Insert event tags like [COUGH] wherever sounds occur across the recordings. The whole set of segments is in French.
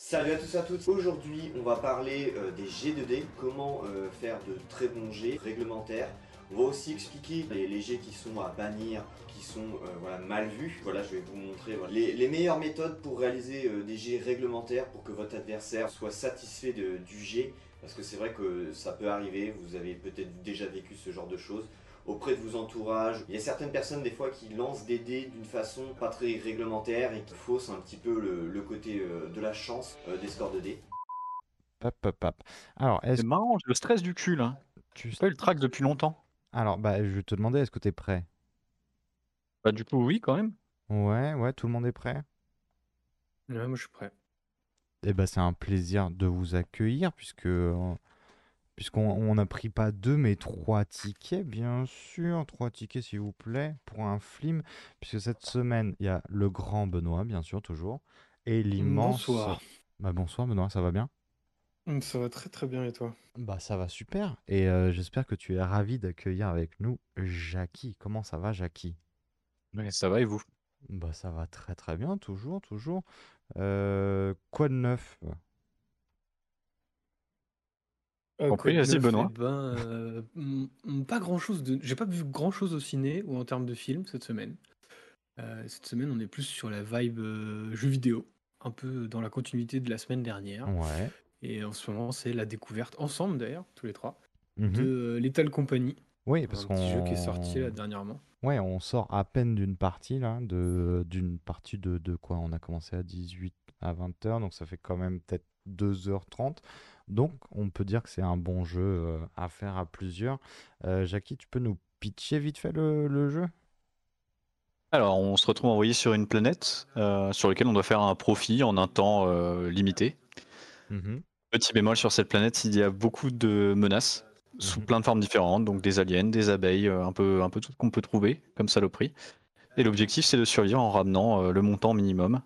Salut à tous et à toutes, aujourd'hui on va parler euh, des G2D, comment euh, faire de très bons G réglementaires. On va aussi expliquer les, G qui sont à bannir, qui sont euh, mal vus. Voilà, je vais vous montrer les, les meilleures méthodes pour réaliser des G réglementaires pour que votre adversaire soit satisfait de- du G. Parce que c'est vrai que ça peut arriver, vous avez peut-être déjà vécu ce genre de choses auprès de vos entourages. Il y a certaines personnes des fois qui lancent des dés d'une façon pas très réglementaire et qui faussent un petit peu le, le côté euh, de la chance euh, des scores de dés. Hop, hop, hop. Alors, est-ce C'est marrant, j'ai le stress du cul là. tu... Pas eu le track depuis longtemps. Alors, bah, je vais te demander, est-ce que tu es prêt? Bah du coup oui quand même. Ouais, ouais, tout le monde est prêt? Ouais, moi je suis prêt. Eh ben, c'est un plaisir de vous accueillir puisque euh, puisqu'on on n'a pris pas deux mais trois tickets, bien sûr, trois tickets s'il vous plaît pour un film puisque cette semaine il y a le grand Benoît, bien sûr toujours, et l'immense. Bonsoir. Bah bonsoir Benoît, ça va bien? Hum, Ça va très très bien et toi? Bah ça va super et euh, j'espère que tu es ravi d'accueillir avec nous Jackie. Comment ça va Jackie? Ça va et vous? Bah ça va très très bien, toujours, toujours. Euh, quoi de neuf? Euh, Compris, de vas-y, Benoît. Eh ben, euh, pas grand chose de. J'ai pas vu grand chose au ciné ou en termes de film cette semaine. Euh, cette semaine, on est plus sur la vibe euh, jeu vidéo, un peu dans la continuité de la semaine dernière. Ouais. Et en ce moment, c'est la découverte, ensemble d'ailleurs, tous les trois, Mhm. de euh, Lethal Company, Oui, parce un petit jeu qui est qu'on sorti là dernièrement. ouais, on sort à peine d'une partie là, de d'une partie de, de quoi? On a commencé à 18 à 20 heures, donc ça fait quand même peut-être 2h30. Donc on peut dire que c'est un bon jeu euh, à faire à plusieurs. Euh, Jackie, tu peux nous pitcher vite fait le, le jeu? Alors on se retrouve envoyé sur une planète euh, sur laquelle on doit faire un profit en un temps limité. Mhm. Petit bémol sur cette planète, il y a beaucoup de menaces sous Mhm. plein de formes différentes, donc des aliens, des abeilles, un peu, un peu tout ce qu'on peut trouver comme saloperie. Et l'objectif c'est de survivre en ramenant le montant minimum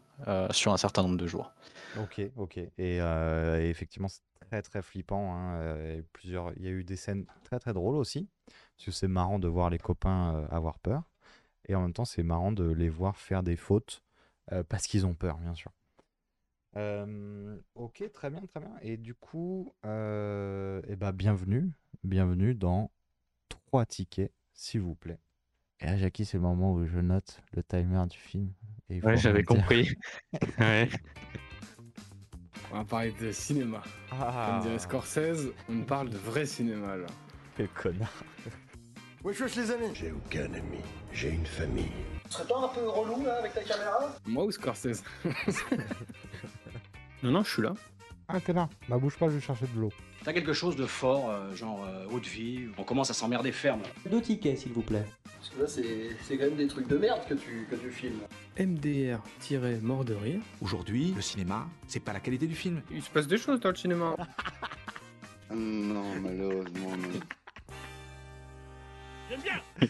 sur un certain nombre de jours. Ok, ok. Et, euh, et effectivement, c'est très très flippant. hein, euh, et plusieurs, il y a eu des scènes très très drôles aussi, parce que c'est marrant de voir les copains euh, avoir peur, et en même temps, c'est marrant de les voir faire des fautes euh, parce qu'ils ont peur, bien sûr. Euh, ok, très bien, très bien. Et du coup, euh, eh ben, bienvenue, bienvenue dans trois tickets, s'il vous plaît. Et là, Jackie, c'est le moment où je note le timer du film. Et Ouais, j'avais compris. [LAUGHS] ouais. On va parler de cinéma. Ah, Comme dirait Scorsese, on parle de vrai cinéma là. quel connard. Wesh wesh les amis J'ai aucun ami, j'ai une famille. Tu serais pas un peu relou là avec ta caméra? Moi ou Scorsese? [LAUGHS] Non, non, je suis là. Ah, t'es là. Bah, bouge pas, je vais chercher de l'eau. T'as quelque chose de fort, euh, genre euh, haute vie, on commence à s'emmerder ferme. Deux tickets, s'il vous plaît. Parce que là c'est c'est quand même des trucs de merde que tu, que tu filmes. MDR-mort de rire. Aujourd'hui, le cinéma, c'est pas la qualité du film. Il se passe des choses dans le cinéma. [LAUGHS] Non, malheureusement, non.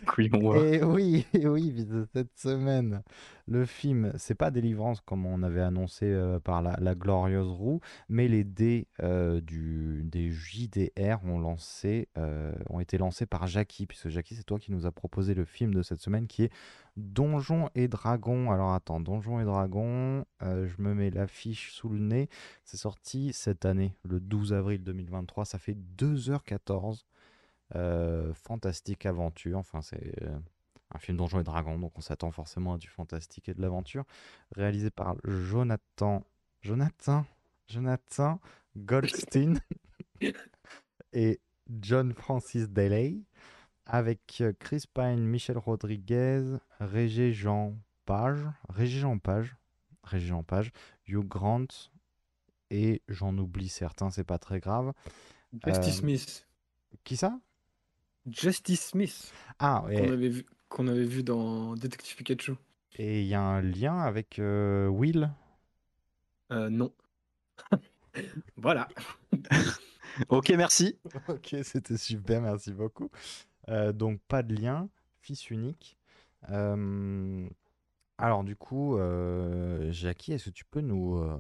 Couillon, ouais. [LAUGHS] Et oui, et oui, cette semaine, le film, c'est pas Délivrance comme on avait annoncé euh, par la, la glorieuse roue, mais les dés euh, du, des JDR ont, lancé, euh, ont été lancés par Jackie, puisque Jackie, c'est toi qui nous a proposé le film de cette semaine qui est Donjons et Dragons. Alors attends, Donjons et Dragons, euh, je me mets l'affiche sous le nez. C'est sorti cette année, le 12 avril 2023, ça fait 2h14. Euh, fantastique aventure. Enfin, c'est euh, un film Donjons et Dragons, donc on s'attend forcément à du fantastique et de l'aventure. Réalisé par Jonathan, Jonathan, Jonathan Goldstein [COUGHS] et John Francis Daley, avec euh, Chris Pine, Michel Rodriguez, Régé Jean Page, Régé Jean Page, Régé Jean Page, Hugh Grant et j'en oublie certains, c'est pas très grave. Justice Euh, Smith. Qui ça? Justice Smith. Ah, Qu'on avait, vu, qu'on avait vu dans Detective Pikachu. et il y a un lien avec euh, Will? Euh, non. [LAUGHS] voilà. [LAUGHS] Ok, merci. [LAUGHS] Ok, c'était super, merci beaucoup. Euh, donc pas de lien, fils unique. Euh, alors du coup, euh, Jackie, est-ce que tu peux nous, euh,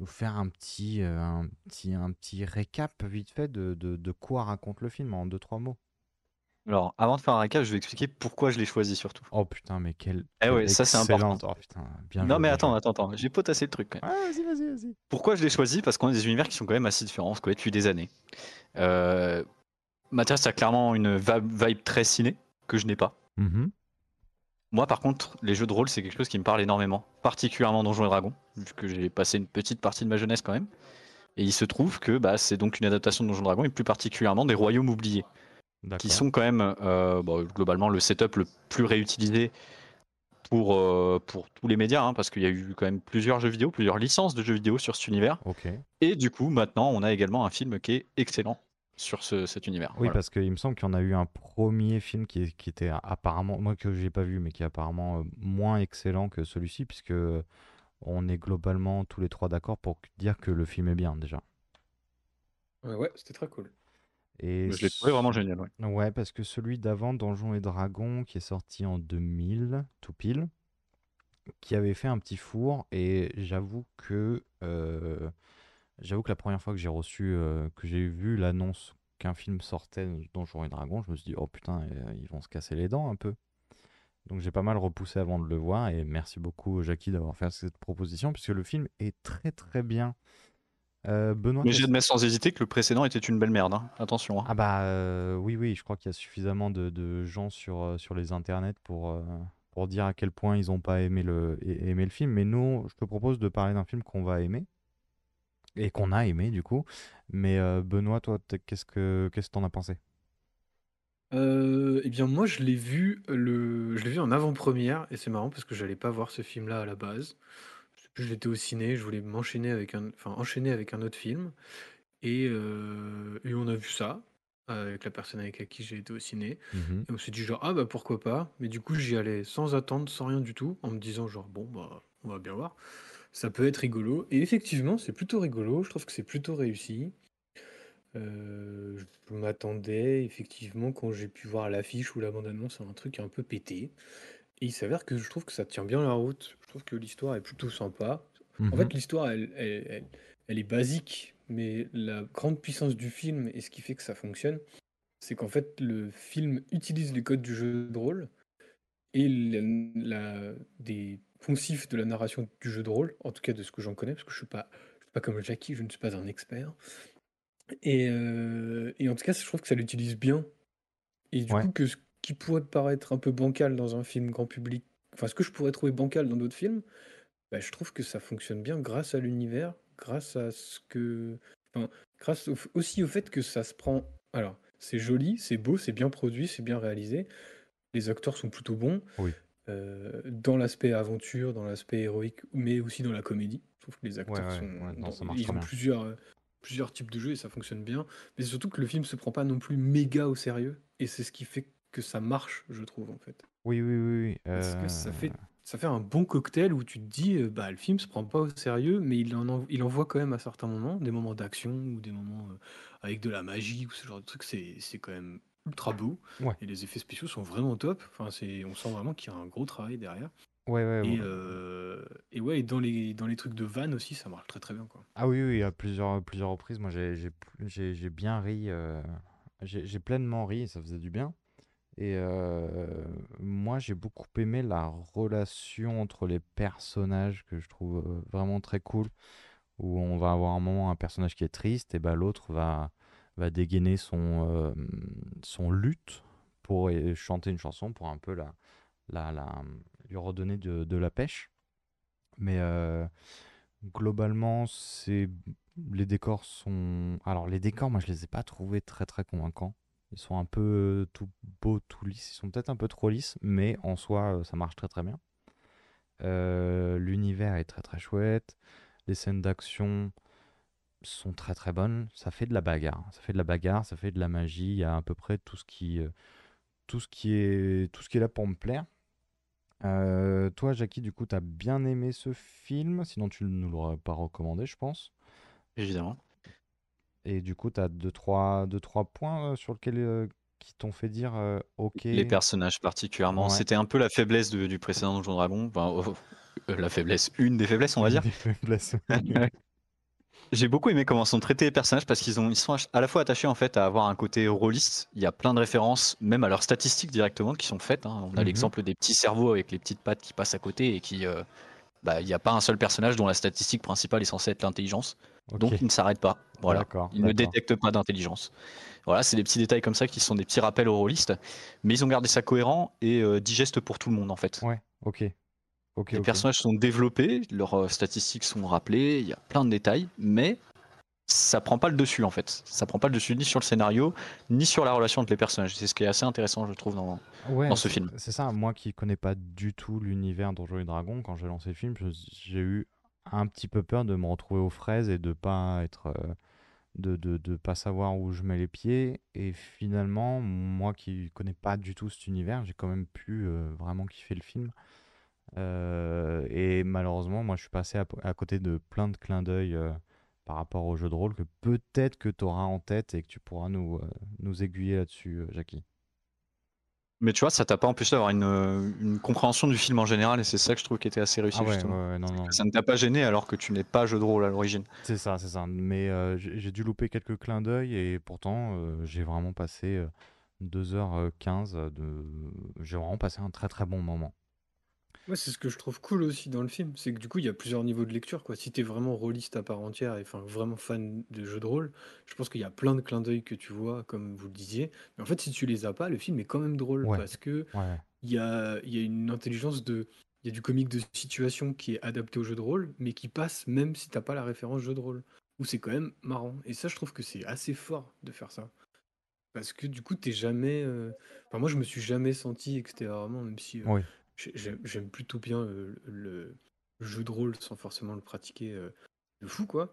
nous faire un petit, un petit, un petit récap vite fait de, de, de quoi raconte le film en deux, trois mots? Alors, avant de faire un récap, je vais expliquer pourquoi je l'ai choisi surtout. Oh putain, mais quel. Eh ouais, ça, c'est important. Oh putain, bien Non, joué, mais attends, attends, attends, j'ai potassé le truc quand même. Ah, vas-y, vas-y, vas-y. Pourquoi je l'ai choisi? Parce qu'on a des univers qui sont quand même assez différents, on se connaît depuis des années. Euh, Mathias a clairement une vibe très ciné, que je n'ai pas. Mhm. Moi, par contre, les jeux de rôle, c'est quelque chose qui me parle énormément, particulièrement Donjons et Dragons, vu que j'ai passé une petite partie de ma jeunesse quand même. Et il se trouve que bah, c'est donc une adaptation de Donjons et Dragons, et plus particulièrement des Royaumes oubliés, qui sont quand même euh, bon, globalement le setup le plus réutilisé pour, euh, pour tous les médias, hein, parce qu'il y a eu quand même plusieurs jeux vidéo, plusieurs licences de jeux vidéo sur cet univers. Et du coup, maintenant, on a également un film qui est excellent sur ce- cet univers. Oui, Voilà. parce qu'il me semble qu'il y en a eu un premier film qui, qui était apparemment, moi que j'ai pas vu, mais qui est apparemment euh, moins excellent que celui-ci, puisque on est globalement tous les trois d'accord pour dire que le film est bien déjà. Ouais, ouais, c'était très cool. Et Je l'ai trouvé vraiment génial. ouais. Ouais, parce que celui d'avant, Donjons et Dragons, qui est sorti en 2000, tout pile, qui avait fait un petit four, et j'avoue que euh, j'avoue que la première fois que j'ai reçu, euh, que j'ai vu l'annonce qu'un film sortait Donjons et Dragons, je me suis dit, oh putain, euh, ils vont se casser les dents un peu. Donc j'ai pas mal repoussé avant de le voir, et merci beaucoup Jackie d'avoir fait cette proposition, puisque le film est très très bien. Euh, Benoît, Mais j'admets sans hésiter que le précédent était une belle merde. hein. Attention. hein. ah bah euh, oui, oui, je crois qu'il y a suffisamment de, de gens sur, euh, sur les internets pour, euh, pour dire à quel point ils n'ont pas aimé le, a- aimé le film. Mais nous, je te propose de parler d'un film qu'on va aimer et qu'on a aimé du coup. Mais euh, Benoît, toi, t'es- qu'est-ce que qu'est-ce que t'en as pensé? Euh, eh bien, moi, je l'ai vu, le... je l'ai vu en avant-première, et c'est marrant parce que j'allais pas voir ce film-là à la base. J'étais au ciné, je voulais m'enchaîner avec un, enfin, enchaîner avec un autre film, et, euh, et on a vu ça avec la personne avec qui j'ai été au ciné. Mhm. Et on s'est dit genre ah bah pourquoi pas, mais du coup j'y allais sans attendre, sans rien du tout, en me disant genre bon bah on va bien voir, ça peut être rigolo. Et effectivement c'est plutôt rigolo, je trouve que c'est plutôt réussi. Euh, je m'attendais effectivement quand j'ai pu voir l'affiche ou la bande-annonce à un truc un peu pété. Et il s'avère que je trouve que ça tient bien la route. Je trouve que l'histoire est plutôt sympa. En Mhm. fait, l'histoire, elle, elle- elle- elle est basique, mais la grande puissance du film et ce qui fait que ça fonctionne, c'est qu'en fait, le film utilise les codes du jeu de rôle et la, la- des poncifs de la narration du jeu de rôle, en tout cas de ce que j'en connais, parce que je suis pas, je suis pas comme Jackie, je ne suis pas un expert. Et, euh, et en tout cas, je trouve que ça l'utilise bien. Et du Ouais. coup, que ce qui pourrait paraître un peu bancal dans un film grand public, enfin, ce que je pourrais trouver bancal dans d'autres films, bah, je trouve que ça fonctionne bien grâce à l'univers, grâce à ce que. Enfin, grâce au aussi au fait que ça se prend. Alors, c'est joli, c'est beau, c'est bien produit, c'est bien réalisé. Les acteurs sont plutôt bons. Oui. euh, dans l'aspect aventure, dans l'aspect héroïque, mais aussi dans la comédie. Je trouve que les acteurs ouais, sont. ouais, non, dans- ça marche ils ont bien. plusieurs, euh, plusieurs types de jeux et ça fonctionne bien. Mais surtout que le film se prend pas non plus méga au sérieux. Et c'est ce qui fait que ça marche, je trouve, en fait. Oui, oui, oui, oui. Parce que ça euh, fait, ça fait un bon cocktail où tu te dis, euh, bah, le film se prend pas au sérieux, mais il en, il envoie quand même à certains moments, des moments d'action ou des moments euh, avec de la magie ou ce genre de truc, c'est quand même ultra beau. Ouais. Et les effets spéciaux sont vraiment top. Enfin, c'est, on sent vraiment qu'il y a un gros travail derrière. Ouais, ouais, Et, ouais. euh, et ouais, et dans les, dans les trucs de van aussi, ça marche très très bien. Quoi. Ah oui, oui, à plusieurs, plusieurs reprises, moi j'ai bien ri, euh, j'ai j'ai pleinement ri et ça faisait du bien. Et moi j'ai beaucoup aimé la relation entre les personnages que je trouve vraiment très cool, où on va avoir un moment un personnage qui est triste et bah, l'autre va, va dégainer son, euh, son luth pour chanter une chanson pour un peu la, la, lui redonner de, la pêche. Mais globalement, c'est les décors sont. Alors les décors, moi je les ai pas trouvés très très convaincants. Ils sont un peu euh, tout beaux, tout lisses. Ils sont peut-être un peu trop lisses, mais en soi, euh, ça marche très très bien. Euh, L'univers est très très chouette. Les scènes d'action sont très très bonnes. Ça fait de la bagarre. Ça fait de la bagarre, ça fait de la magie. Il y a à peu près tout ce qui, tout ce qui est, tout ce qui est là pour me plaire. Toi, Jackie, du coup, t'as bien aimé ce film, sinon tu ne nous l'aurais pas recommandé, je pense. Évidemment. Et du coup, t'as deux, trois, deux, trois points euh, sur lesquels euh, qui t'ont fait dire euh, OK. Les personnages particulièrement. Ouais. C'était un peu la faiblesse de- du précédent Donjon Dragon. Enfin, oh, euh, la faiblesse, une des faiblesses, on va dire. [LAUGHS] Des faiblesses. [LAUGHS] J'ai beaucoup aimé comment sont traités les personnages parce qu'ils ont, ils sont à la fois attachés en fait à avoir un côté rôliste. Il y a plein de références, même à leurs statistiques directement, qui sont faites. hein. On a Mhm. l'exemple des petits cerveaux avec les petites pattes qui passent à côté et qui, euh, bah, il n'y a pas un seul personnage dont la statistique principale est censée être l'intelligence. Donc il ne s'arrête pas. Voilà. Il ne détecte pas d'intelligence. Voilà, c'est des petits détails comme ça qui sont des petits rappels aux rôlistes, mais ils ont gardé ça cohérent et euh, digeste pour tout le monde en fait. Ouais, ok. Ok, Les personnages sont développés, leurs euh, statistiques sont rappelées, il y a plein de détails, mais ça prend pas le dessus en fait. Ça prend pas le dessus ni sur le scénario, ni sur la relation entre les personnages. C'est ce qui est assez intéressant, je trouve, dans, Ouais, dans ce film. C'est ça, moi qui connais pas du tout l'univers Donjons et Dragons, quand j'ai lancé le film, j'ai eu un petit peu peur de me retrouver aux fraises et de pas être. euh, de, de, de pas savoir où je mets les pieds. Et finalement, moi qui connais pas du tout cet univers, j'ai quand même pu euh, vraiment kiffer le film. Euh, et malheureusement, moi je suis passé à, côté de plein de clins d'œil par rapport au jeu de rôle que peut-être que tu auras en tête et que tu pourras nous, nous aiguiller là-dessus, Jackie. Mais tu vois, ça t'a pas empêché d'avoir une, euh, une compréhension du film en général, et c'est ça que je trouve qui était assez réussi Ah ouais, justement. ouais, ouais, non, non. Ça ne t'a pas gêné alors que tu n'es pas jeu de rôle à l'origine. C'est ça, c'est ça. Mais euh, j'ai dû louper quelques clins d'œil et pourtant euh, j'ai vraiment passé euh, 2h15 de... J'ai vraiment passé un très très bon moment. Ouais, c'est ce que je trouve cool aussi dans le film, c'est que du coup, il y a plusieurs niveaux de lecture, quoi. Si t'es vraiment rôliste à part entière et enfin vraiment fan de jeux de rôle, je pense qu'il y a plein de clins d'œil que tu vois, comme vous le disiez. Mais en fait, si tu les as pas, le film est quand même drôle Ouais. parce que Ouais, il y a, il y a une intelligence de. Il y a du comique de situation qui est adapté au jeu de rôle, mais qui passe même si t'as pas la référence jeu de rôle. Où c'est quand même marrant. Et ça, je trouve que c'est assez fort de faire ça. Parce que du coup, t'es jamais. euh, Enfin, moi, je me suis jamais senti extérieurement, même si euh, oui. J'ai- j'aime plutôt bien le, jeu de rôle sans forcément le pratiquer de fou, quoi.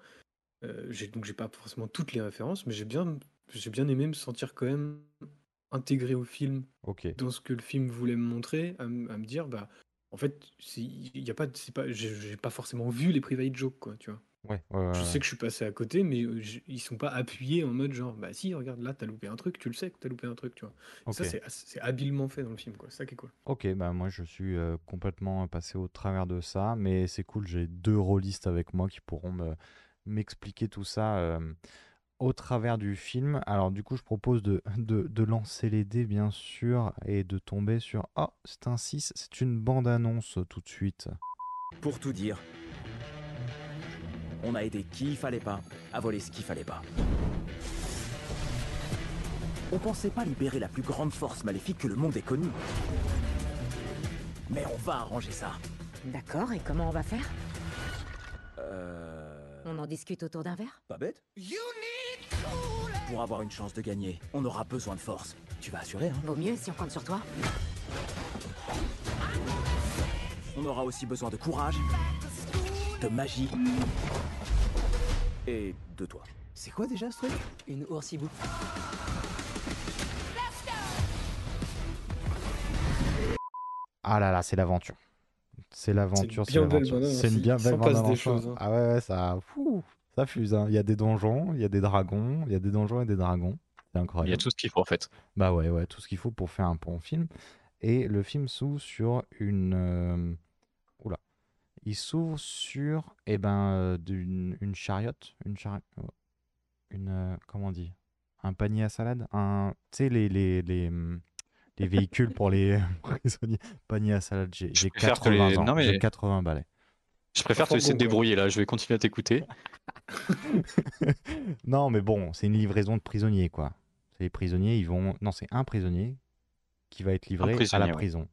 J'ai- donc, j'ai pas forcément toutes les références, mais j'ai bien, j'ai bien aimé me sentir quand même intégré au film dans ce que le film voulait me montrer, à, me dire, bah, en fait, il y a pas, c'est pas, j'ai j'ai pas forcément vu les private jokes, quoi, tu vois. Ouais, ouais, ouais, Je ouais. sais que je suis passé à côté, mais euh, je- ils sont pas appuyés en mode genre, bah si, regarde là, t'as loupé un truc, tu le sais que t'as loupé un truc, tu vois. Et ça, Ok. c'est habilement fait dans le film, quoi. C'est ça qui est cool. Ok, bah moi je suis euh, complètement passé au travers de ça, mais c'est cool, j'ai deux rôlistes avec moi qui pourront me m'expliquer tout ça euh, au travers du film. Alors du coup je propose de, de, de lancer les dés bien sûr et de tomber sur... Oh, c'est un 6, c'est une bande-annonce tout de suite. Pour tout dire, on a aidé qui il fallait pas à voler ce qu'il fallait pas. On pensait pas libérer la plus grande force maléfique que le monde ait connue. Mais on va arranger ça. D'accord, et comment on va faire? Euh... On en discute autour d'un verre? Pas bête Pour avoir une chance de gagner, on aura besoin de force. Tu vas assurer, hein Vaut mieux si on compte sur toi. On aura aussi besoin de courage, de magie et de toi. C'est quoi déjà ce truc? Une oursibou. Ah là là, c'est l'aventure. C'est l'aventure, c'est l'aventure. C'est une bien belle passe des choses, hein. Ah ouais, ouais, ça, fou, ça fuse. hein. Il y a des donjons, il y a des dragons, il y a des donjons et des dragons. C'est Il y a incroyable. tout ce qu'il faut en fait. Bah ouais, ouais, tout ce qu'il faut pour faire un bon film. Et le film s'ouvre sur une. Euh. Il s'ouvre sur, eh ben, euh, d'une une chariote. Une chari- oh. Une. euh, comment on dit? Un panier à salade Un. Tu sais, les, les, les, hum, les véhicules pour les [LAUGHS] prisonniers. Panier à salade, j'ai Je j'ai préfère te 80 les- ans. non, mais- J'ai 80 balais. Je préfère te laisser te débrouiller là, je vais continuer à t'écouter. [LAUGHS] non, mais bon, c'est une livraison de prisonniers, quoi. C'est les prisonniers, ils vont. Non, c'est un prisonnier qui va être livré à la ouais. prison.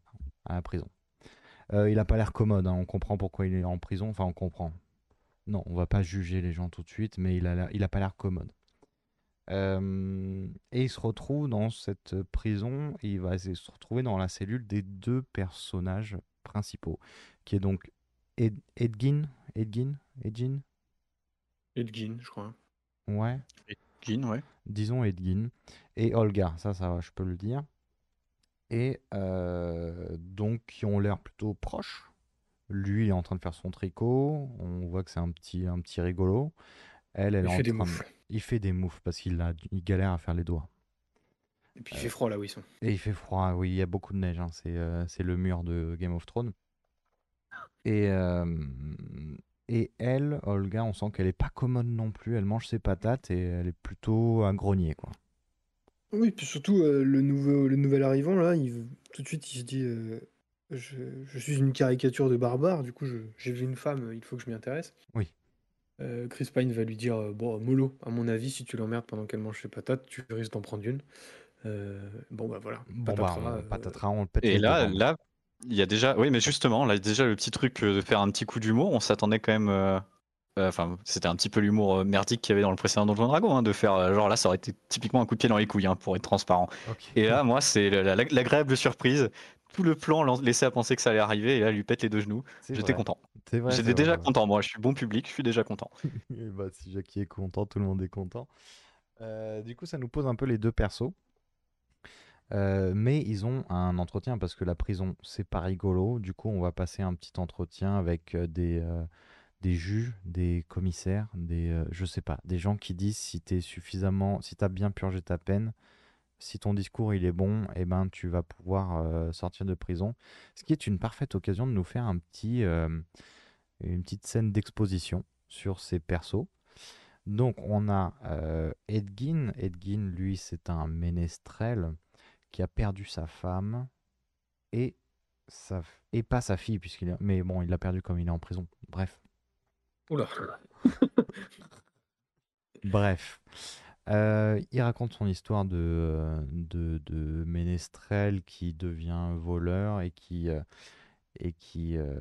À la prison. Euh, il a pas l'air commode, hein, on comprend pourquoi il est en prison. Enfin, on comprend. Non, on va pas juger les gens tout de suite, mais il a, l'air- il a pas l'air commode. Euh, et il se retrouve dans cette prison, et il va se retrouver dans la cellule des deux personnages principaux, qui est donc Ed- Edgin, Edgin, Edgin, Edgin, je crois. ouais, Gin, ouais. disons Edgin, et Olga, ça, ça, va, je peux le dire. Et euh, donc, qui ont l'air plutôt proches. Lui, il est en train de faire son tricot. On voit que c'est un petit, un petit rigolo. Elle, elle Il est en fait des train de-. Il fait des moufles parce qu'il a, il galère à faire les doigts. Et puis il fait froid là où ils sont. Et il fait froid, oui, il y a beaucoup de neige. hein, C'est euh, c'est le mur de Game of Thrones. Et, euh, Et elle, Olga, on sent qu'elle est pas commode non plus. Elle mange ses patates et elle est plutôt un grenier, quoi. Oui, puis surtout, euh, le nouveau, le nouvel arrivant, là, il, tout de suite, il se dit euh, je, je suis une caricature de barbare, du coup, je- j'ai vu une femme, il faut que je m'y intéresse. Oui. Euh, Chris Pine va lui dire euh, Bon, mollo, à mon avis, si tu l'emmerdes pendant qu'elle mange ses patates, tu risques d'en prendre une. Euh, bon, bah voilà. Bon, patatras, bah, euh, patatras, on le pète Et les là, là, il y a déjà, oui, mais justement, là, déjà le petit truc de faire un petit coup d'humour, on s'attendait quand même. Enfin, c'était un petit peu l'humour euh, merdique qu'il y avait dans le précédent Donjon Dragon, hein, de faire euh, genre là, ça aurait été typiquement un coup de pied dans les couilles, hein, pour être transparent. Et là, moi, c'est la- la- l'agréable surprise. Tout le plan lan- laissait à penser que ça allait arriver, et là, il lui pète les deux genoux. J'étais content. J'étais déjà vrai. content, moi. Je suis bon public, je suis déjà content. [LAUGHS] Et bah, si Jackie est content, tout le monde est content. Euh, du coup, ça nous pose un peu les deux persos. Euh, mais ils ont un entretien parce que la prison, c'est pas rigolo. Du coup, on va passer un petit entretien avec euh, des, euh, des juges, des commissaires, des, euh, je sais pas, des gens qui disent si tu suffisamment, si tu as bien purgé ta peine, si ton discours il est bon, et ben tu vas pouvoir euh, sortir de prison. Ce qui est une parfaite occasion de nous faire un petit, euh, une petite scène d'exposition sur ces persos. Donc on a Edgin. Edgin, lui, c'est un ménestrel qui a perdu sa femme et, sa, et pas sa fille, puisqu'il. Mais bon, il l'a perdu comme il est en prison. Bref. Oula. [LAUGHS] Bref. Euh, il raconte son histoire de, de, de ménestrel qui devient voleur et qui, euh, et qui euh,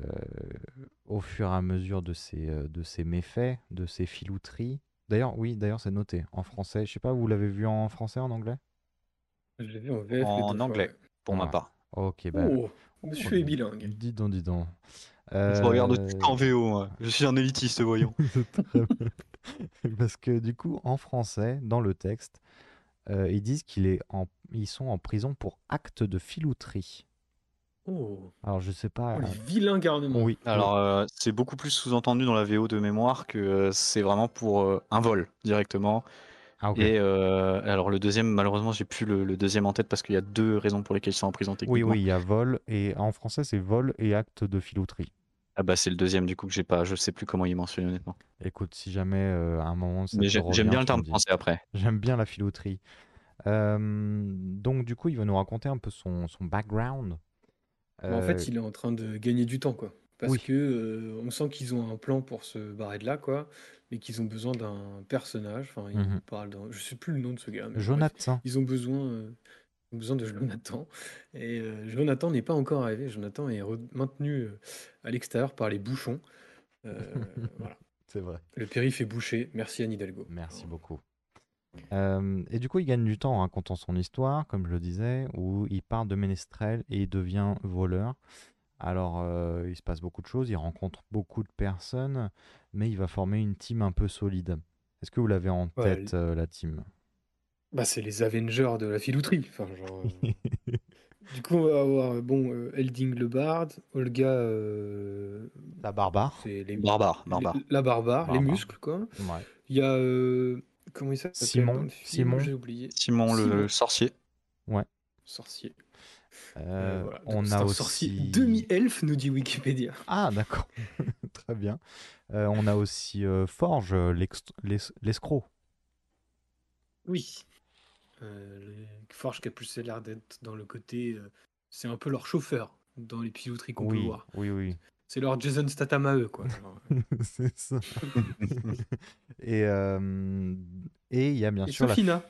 au fur et à mesure de ses, de ses méfaits, de ses filouteries. D'ailleurs, oui, d'ailleurs, c'est noté en français. Je sais pas, vous l'avez vu en français, en anglais? Je l'ai vu en VF. En fois, anglais, pour ma part. Ok, bah. Oh, monsieur est bilingue. Dis donc, dis donc. Je regarde Euh, tout en VO, moi. Je suis un élitiste, voyons. [LAUGHS] Très bien. [LAUGHS] Parce que du coup, en français, dans le texte, euh, ils disent qu'il est en... ils sont en prison pour acte de filouterie. Oh, Alors, je sais pas. Oh, les euh, vilains garnements. Oui. Alors, euh, c'est beaucoup plus sous-entendu dans la VO de mémoire que euh, c'est vraiment pour euh, un vol directement. Ah, ok. Et euh, alors, le deuxième, malheureusement, j'ai plus le, le deuxième en tête parce qu'il y a deux raisons pour lesquelles ils sont en prison Oui, oui, il y a vol et en français, c'est vol et acte de filouterie. Ah bah, c'est le deuxième du coup que j'ai pas, je sais plus comment il est mentionné honnêtement. Écoute, si jamais euh, à un moment ça Mais te j'ai- revient, j'aime bien le tu terme me dis. français après. J'aime bien la filouterie. Euh, donc, du coup, il va nous raconter un peu son, son background. Mais En Euh, fait, il est en train de gagner du temps, quoi. Parce Oui. que euh, on sent qu'ils ont un plan pour se barrer de là, quoi, mais qu'ils ont besoin d'un personnage. Enfin, ils Mhm. parlent d'un, je sais plus le nom de ce gars. mais bref, Jonathan. ils ont besoin, euh, besoin de Jonathan. Et euh, Jonathan n'est pas encore arrivé. Jonathan est re- maintenu euh, à l'extérieur par les bouchons. Euh, [LAUGHS] voilà. C'est vrai. Le périph' est bouché. Merci Anne Hidalgo. Merci beaucoup. Et du coup, il gagne du temps en racontant son histoire, comme je le disais, où il part de ménestrel et il devient voleur. Alors, il se passe beaucoup de choses, il rencontre beaucoup de personnes, mais il va former une team un peu solide. Est-ce que vous l'avez en Ouais, tête, la team? Bah, c'est les Avengers de la filouterie. Enfin, genre, euh, [LAUGHS] Du coup, on va avoir euh, bon, euh, Elding le Bard, Olga. euh, La barbare c'est les, Barbare, les- barbare. la barbare, les Barbare. muscles, quoi. Ouais. Il y a. euh, comment il s'appelle? Simon, dans le film Simon. J'ai oublié. Simon le, Simon. sorcier. Sorcier. Euh, Euh, voilà. on C'est a un aussi... sorcier demi-elfe, nous dit Wikipédia. Ah, d'accord. [LAUGHS] Très bien. Euh, on a aussi euh, Forge, l'ex- l'es- l'escroc. Oui. Euh, Forge qui a plus l'air d'être dans le côté. euh, c'est un peu leur chauffeur dans les pilouteries qu'on peut Oui, voir. oui, oui. C'est leur Jason Statham à eux, quoi. [LAUGHS] [LAUGHS] C'est ça. [LAUGHS] et euh, et il y a bien Et sûr la Sophina.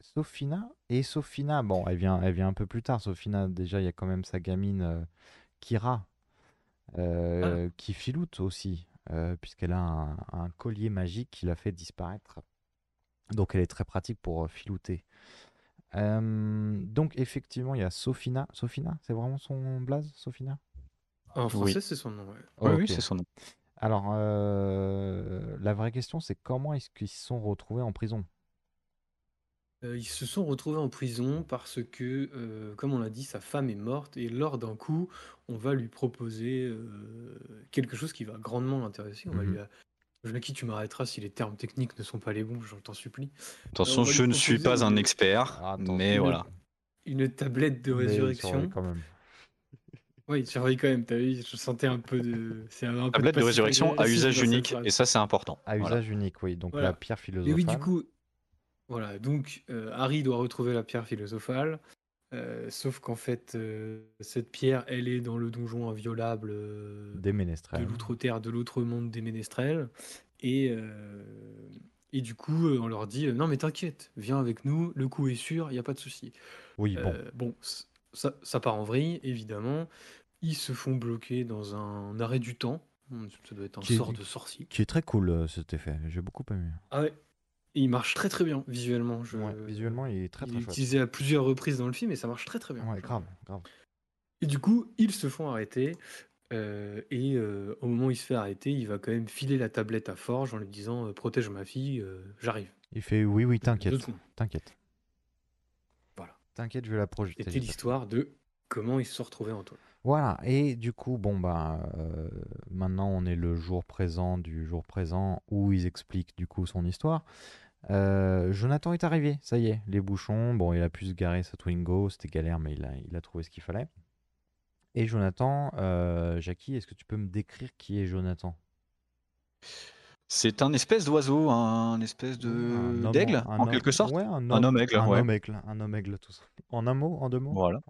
Sophina et Sophina, bon, elle vient, elle vient un peu plus tard. Sophina, déjà, il y a quand même sa gamine euh, Kira euh, qui filoute aussi, euh, puisqu'elle a un, un collier magique qui l'a fait disparaître. Donc, elle est très pratique pour euh, filouter. Euh, donc, effectivement, il y a Sophina. Sophina, c'est vraiment son blaze, Sophina En français, Oui. c'est son nom, ouais. Oui, c'est son nom. Alors, euh, la vraie question, c'est comment est-ce qu'ils se sont retrouvés en prison? Euh, ils se sont retrouvés en prison parce que, euh, comme on l'a dit, sa femme est morte et lors d'un coup, on va lui proposer euh, quelque chose qui va grandement l'intéresser. On va Mhm. lui, Jackie, tu m'arrêteras si les termes techniques ne sont pas les bons, je t'en supplie. Attention, je ne suis pas un expert, Ah, mais Une- voilà. Une tablette de résurrection quand même. [LAUGHS] Surveille quand même, t'as vu, je sentais un peu de. C'est un peu Tablette de résurrection à agressif usage unique, et ça c'est important. À Voilà. usage unique, oui. Donc Voilà. la pierre Et philosophale. oui, du coup, voilà, donc euh, Harry doit retrouver la pierre philosophale, euh, sauf qu'en fait, euh, cette pierre, elle est dans le donjon inviolable euh, Des de l'outre-terre, de l'autre monde des ménestrels. Et, euh, et du coup, on leur dit Non, mais t'inquiète, viens avec nous, le coup est sûr, il n'y a pas de souci. Oui, bon. Bon, ça, ça part en vrille, évidemment. Ils se font bloquer dans un arrêt du temps. Ça doit être un Qui est- sort de sorcier. Qui est très cool cet effet. J'ai beaucoup aimé. Ah ouais. Et il marche très très bien visuellement. Je... Ouais, visuellement, il est très il très est chouette. utilisé à plusieurs reprises dans le film et ça marche très très bien. Ouais, grave, grave. Et du coup, ils se font arrêter. euh, et euh, au moment où il se fait arrêter, il va quand même filer la tablette à Forge en lui disant euh, Protège ma fille, euh, j'arrive. Il fait oui, oui, t'inquiète. T'inquiète. Voilà. T'inquiète, je vais la projeter. C'était l'histoire de comment ils se sont retrouvés en toile. Voilà, et du coup, bon, bah, euh, maintenant on est le jour présent du jour présent où ils expliquent du coup son histoire. Euh, Jonathan est arrivé, ça y est, les bouchons, bon, il a pu se garer sa Twingo, c'était galère, mais il a, il a trouvé ce qu'il fallait. Et Jonathan, euh, Jackie, est-ce que tu peux me décrire qui est Jonathan? C'est un espèce d'oiseau, un espèce de Un d'aigle, un en quelque sorte. ouais, un un homme- homme aigle, un ouais. homme aigle, un homme aigle, tout ça. En un mot, en deux mots? Voilà.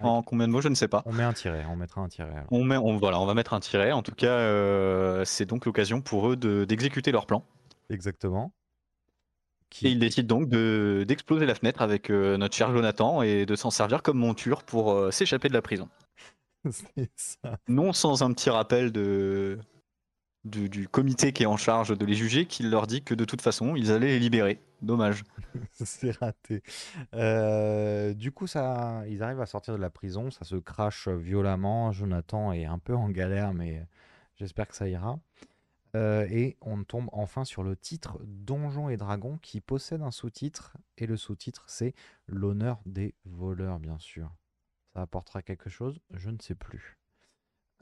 En combien de mots, je ne sais pas. On met un tiret, on mettra un tiret. alors. On met, on, voilà, on va mettre un tiret. En tout cas, euh, c'est donc l'occasion pour eux de- d'exécuter leur plan. Exactement. Et ils décident donc de- d'exploser la fenêtre avec euh, notre cher Jonathan et de s'en servir comme monture pour euh, s'échapper de la prison. [LAUGHS] Ça. Non sans un petit rappel de, du, du comité qui est en charge de les juger, qui leur dit que de toute façon, ils allaient les libérer. Dommage. [LAUGHS] C'est raté. Euh, du coup, ça, ils arrivent à sortir de la prison, ça se crache violemment. Jonathan est un peu en galère, mais j'espère que ça ira. Euh, et on tombe enfin sur le titre Donjons et Dragons qui possède un sous-titre. Et le sous-titre, c'est L'honneur des voleurs, bien sûr. Ça apportera quelque chose Je ne sais plus.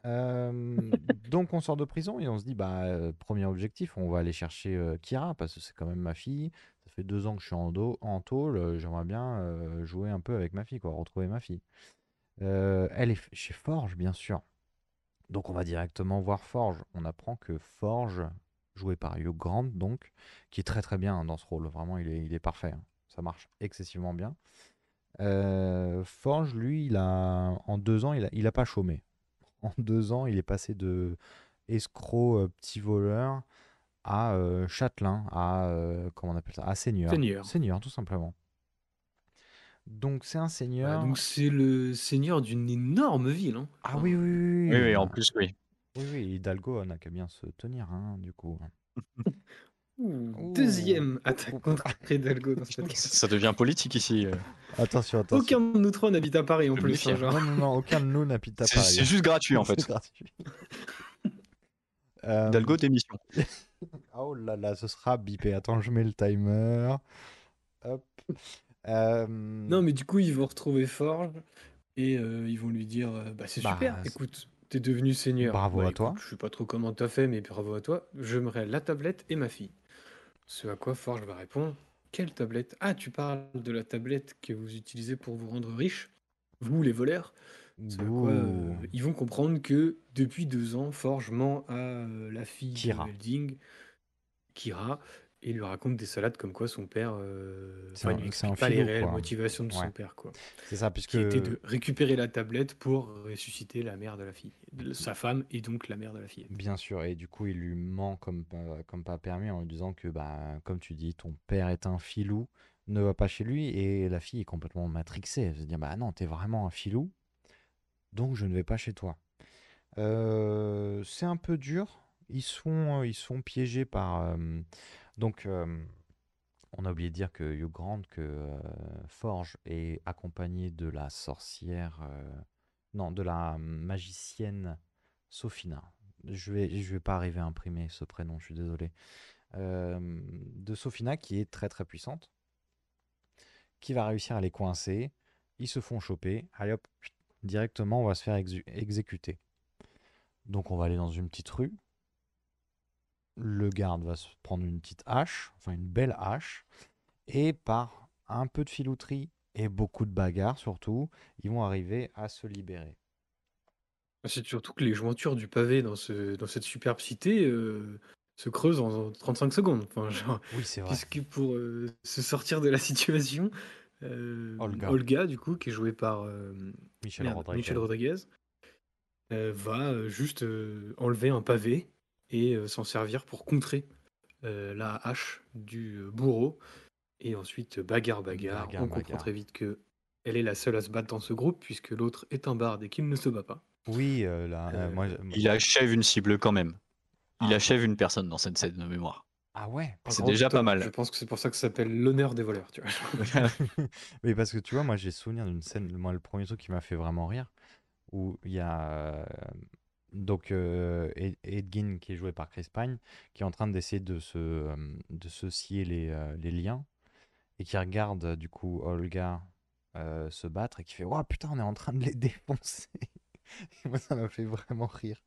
Euh, [LAUGHS] donc on sort de prison et on se dit bah euh, premier objectif on va aller chercher euh, Kira parce que c'est quand même ma fille ça fait deux ans que je suis en, dos, en tôle j'aimerais bien jouer un peu avec ma fille quoi retrouver ma fille elle est chez Forge bien sûr donc on va directement voir Forge on apprend que Forge joué par Hugh Grant donc qui est très très bien dans ce rôle vraiment il est, il est parfait hein. ça marche excessivement bien Euh, Forge lui il a en deux ans il a, il a pas chômé [LAUGHS] en deux ans, il est passé de escroc euh, petit voleur à euh, châtelain, à comment on appelle ça, à seigneur. Seigneur. Seigneur, tout simplement. Donc c'est un seigneur. donc c'est le seigneur d'une énorme ville. hein. Ah oui, oui, oui. Oui, oui, en plus, oui. Oui, oui, Hidalgo n'a qu'à bien se tenir, hein, du coup. [LAUGHS] Ouh, Deuxième [LAUGHS] attaque contre Hidalgo dans ce podcast. [LAUGHS] Ça devient politique ici. euh. Attention, attention. Aucun de nous trois n'habite à Paris en plus. méfie, hein, genre. Non, non, non, aucun de nous n'habite à Paris. c'est juste gratuit en fait. C'est gratuit. Euh, Hidalgo démission. Oh là là, ce sera bipé. Attends, je mets le timer. Hop. Euh, Non, mais du coup, ils vont retrouver Forge et euh, ils vont lui dire euh, Bah, c'est Bah, super, écoute, t'es devenu seigneur. Bravo Bah, à toi. Je sais pas trop comment t'as fait, mais bravo à toi. J'aimerais la tablette et ma fille. Ce à quoi Forge va répondre Quelle tablette? Ah, tu parles de la tablette que vous utilisez pour vous rendre riche Vous, les voleurs quoi, euh, ils vont comprendre que depuis deux ans, Forge ment à euh, la fille Kira. de Welding, Kira, et lui raconte des salades comme quoi son père. euh, C'est enfin, un- il lui explique pas les réelles quoi. motivations de Ouais. son père, quoi. C'est ça, puisque. Qui était de récupérer la tablette pour ressusciter la mère de la fille, sa femme et donc la mère de la fille. Bien sûr, et du coup, il lui ment comme, pas- comme pas permis en lui disant que, bah, comme tu dis, ton père est un filou, ne va pas chez lui, et la fille est complètement matrixée. Elle se dit, bah non, t'es vraiment un filou, donc je ne vais pas chez toi. Euh, c'est un peu dur. Ils sont, ils sont piégés par. euh, donc, euh, on a oublié de dire que Hugh que euh, Forge est accompagné de la sorcière. euh, non, de la magicienne Sophina. Je vais, je vais pas arriver à imprimer ce prénom, je suis désolé. De Sophina qui est très très puissante, qui va réussir à les coincer. Ils se font choper. Allez hop, directement, on va se faire exécuter. Donc on va aller dans une petite rue. Le garde va se prendre une petite hache, enfin une belle hache, et par un peu de filouterie et beaucoup de bagarres surtout, ils vont arriver à se libérer. C'est surtout que les jointures du pavé dans, ce, dans cette superbe cité euh, se creusent en 35 secondes. Enfin, genre, Oui, c'est vrai. puisque pour euh, se sortir de la situation, euh, Olga. du coup, qui est jouée par Michel merde, Rodriguez. Michel Rodriguez, va juste enlever un pavé et euh, s'en servir pour contrer euh, la hache du euh, bourreau. Et ensuite, bagarre, bagarre. Bagarre, On comprend bagarre. très vite que elle est la seule à se battre dans ce groupe, puisque l'autre est un barde et qu'il ne se bat pas. Oui, euh, là, euh, Euh, moi, Il achève une cible quand même. Il Ah. achève une personne dans cette scène de mémoire. Ah ouais. C'est déjà pas mal. Je pense que c'est pour ça que ça s'appelle l'honneur des voleurs, tu vois. [LAUGHS] Oui, parce que tu vois, moi j'ai souvenir d'une scène, moi le premier truc qui m'a fait vraiment rire, où il y a donc euh, Ed- Edgin qui est joué par Chris Pine, qui est en train d'essayer de se, de se scier les, euh, les liens, et qui regarde du coup Olga euh, se battre, et qui fait Waouh putain, on est en train de les [LAUGHS] défoncer. Moi ça m'a fait vraiment rire.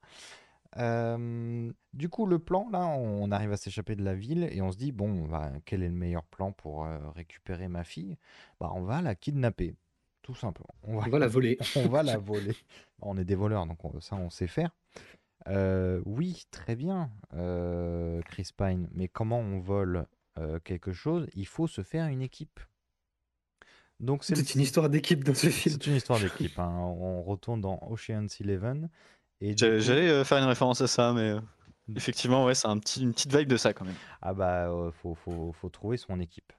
Du coup, le plan, là, on arrive à s'échapper de la ville et on se dit, bon, bah, quel est le meilleur plan pour euh, récupérer ma fille? Bah, on va la kidnapper, tout simplement. On va, On va la voler. [LAUGHS] on va la [LAUGHS] voler. On est des voleurs, donc on- ça, on sait faire. Euh, oui, très bien, euh, Chris Pine, mais comment on vole euh, quelque chose? Il faut se faire une équipe. Donc, c'est le- une histoire d'équipe dans ce film. c'est une histoire [LAUGHS] d'équipe. hein. On retourne dans Ocean's Eleven. Et J'allais coup- euh, faire une référence à ça, mais euh, effectivement, ouais, c'est un petit, une petite vibe de ça quand même. Ah bah, euh, faut, faut, faut trouver son équipe.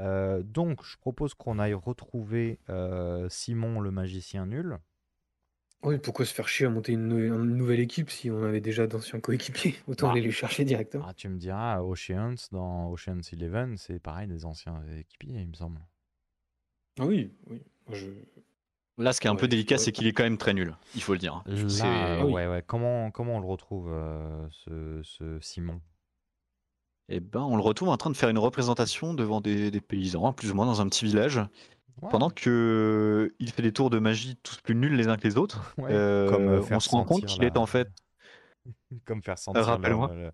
Euh, donc, je propose qu'on aille retrouver euh, Simon le magicien nul. Oui, pourquoi se faire chier à monter une, nou- une nouvelle équipe si on avait déjà d'anciens coéquipiers? [LAUGHS] Autant Bah. aller les chercher directement. Ah, tu me diras, Oceans, dans Ocean's Eleven, c'est pareil, des anciens équipiers, il me semble. Ah oui, oui. Je... Là, ce qui est un Ouais, peu délicat, ouais. c'est qu'il est quand même très nul, il faut le dire. Là, Ah oui. ouais, ouais. Comment, comment on le retrouve, euh, ce, ce Simon? Eh ben, on le retrouve en train de faire une représentation devant des, des paysans, plus ou moins dans un petit village, pendant que il fait des tours de magie tous plus nuls les uns que les autres. ouais. euh, Comme, euh, on se rend compte qu'il est en fait [LAUGHS] Comme faire sentir le,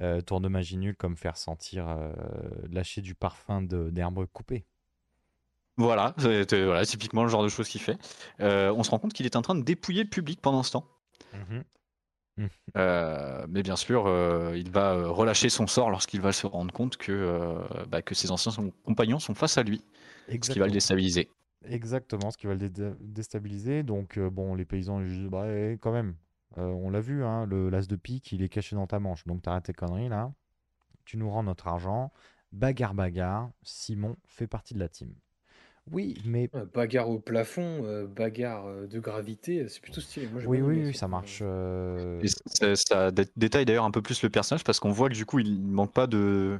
euh, tour de magie nul, comme faire sentir euh, lâcher du parfum de- d'herbe coupée. Voilà, c'est euh, voilà, typiquement le genre de choses qu'il fait. Euh, on se rend compte qu'il est en train de dépouiller le public pendant ce temps. Mhm. Euh, mais bien sûr, euh, il va euh, relâcher son sort lorsqu'il va se rendre compte que, euh, bah, que ses anciens compagnons sont face à lui, ce qui va le déstabiliser. Exactement, ce qui va le dé- déstabiliser. Donc, bon, les paysans, ils disent, bah, eh, quand même, on l'a vu, hein, le l'as de pique, il est caché dans ta manche. Donc, t'arrêtes tes conneries, là. Tu nous rends notre argent. Bagarre, bagarre. Simon fait partie de la team. Oui, mais Ouais, bagarre au plafond, euh, bagarre euh, de gravité, c'est plutôt stylé. Moi, j'ai oui, bien oui, aimé oui, ça. ça marche. euh, Et ça, ça dé- détaille d'ailleurs un peu plus le personnage parce qu'on voit que du coup, il manque pas de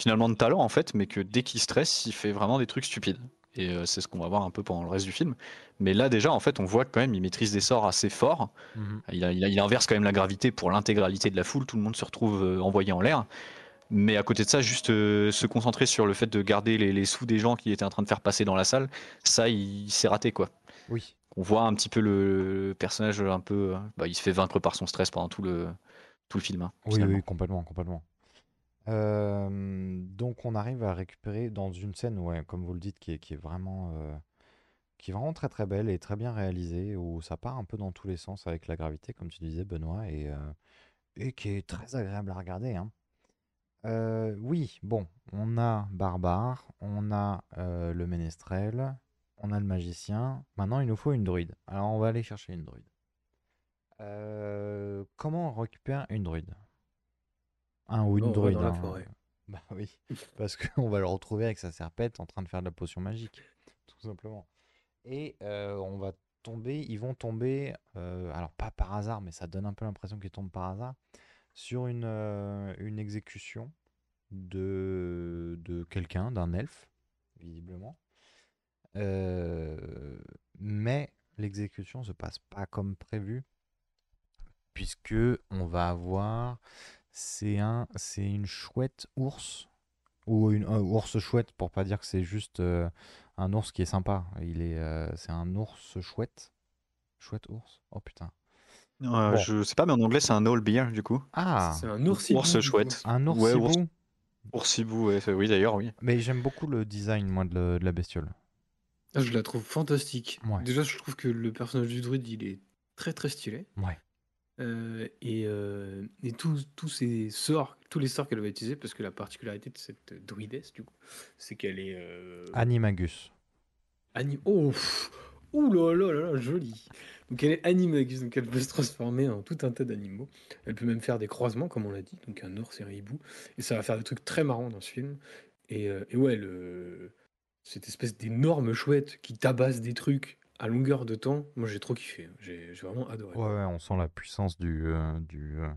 finalement de talent en fait, mais que dès qu'il stresse, il fait vraiment des trucs stupides. Et euh, c'est ce qu'on va voir un peu pendant le reste du film. Mais là déjà, en fait, on voit que quand même, il maîtrise des sorts assez forts. mhm. Il, a- il a- il inverse quand même la gravité pour l'intégralité de la foule. Tout le monde se retrouve euh, envoyé en l'air. Mais à côté de ça, juste euh, se concentrer sur le fait de garder les, les sous des gens qu'il était en train de faire passer dans la salle, ça, il, s'est raté quoi. Oui, On voit un petit peu le, le personnage un peu. euh, bah, il se fait vaincre par son stress pendant tout le, tout le film. hein, oui, oui, complètement, complètement. Euh, donc, on arrive à récupérer dans une scène, ouais, comme vous le dites, qui est, qui est vraiment, euh, qui est vraiment très très belle et très bien réalisée, où ça part un peu dans tous les sens avec la gravité, comme tu disais, Benoît, et, euh, et qui est très agréable à regarder. hein. Euh, oui, bon, on a Barbare, on a euh, le ménestrel, on a le magicien. Maintenant, il nous faut une druide. Alors, on va aller chercher une druide. Euh, comment on récupère une druide? Un ou une On va druide. dans la hein. forêt. [LAUGHS] Bah oui, parce qu'on va le retrouver avec sa serpette en train de faire de la potion magique, tout simplement. Et on va tomber, ils vont tomber, alors pas par hasard, mais ça donne un peu l'impression qu'ils tombent par hasard, sur une, euh, exécution de, quelqu'un, d'un elfe, visiblement. Euh, mais l'exécution se passe pas comme prévu, puisque on va avoir, c'est un, c'est une chouette ours, ou une un ours chouette, pour pas dire que c'est juste euh, un ours qui est sympa. C'est un ours chouette, chouette ours? Oh putain. Euh, Bon. Je sais pas, mais en anglais, c'est un all bear du coup. Ah, C'est un oursibou. Ours coup. chouette. un ours Ouais, ours-. Oursibou, ouais, oui d'ailleurs, oui. Mais j'aime beaucoup le design, moi, de, le- de la bestiole. Ah, je la trouve fantastique. Ouais. Déjà, je trouve que le personnage du druide, il est très très stylé. Ouais. Euh, et euh, et tous tous ces sorts, tous les sorts qu'elle va utiliser, parce que la particularité de cette druidesse, du coup, c'est qu'elle est euh, Animagus. Anim... Oh pff, Ouh là là là là, joli. Donc elle est animagus, donc elle peut se transformer en tout un tas d'animaux. Elle peut même faire des croisements, comme on l'a dit, donc un ours et un hibou. Et ça va faire des trucs très marrants dans ce film. Et, euh, ouais, cette espèce d'énorme chouette qui tabasse des trucs à longueur de temps, moi j'ai trop kiffé. J'ai vraiment adoré. Ouais, on sent la puissance du, euh, euh,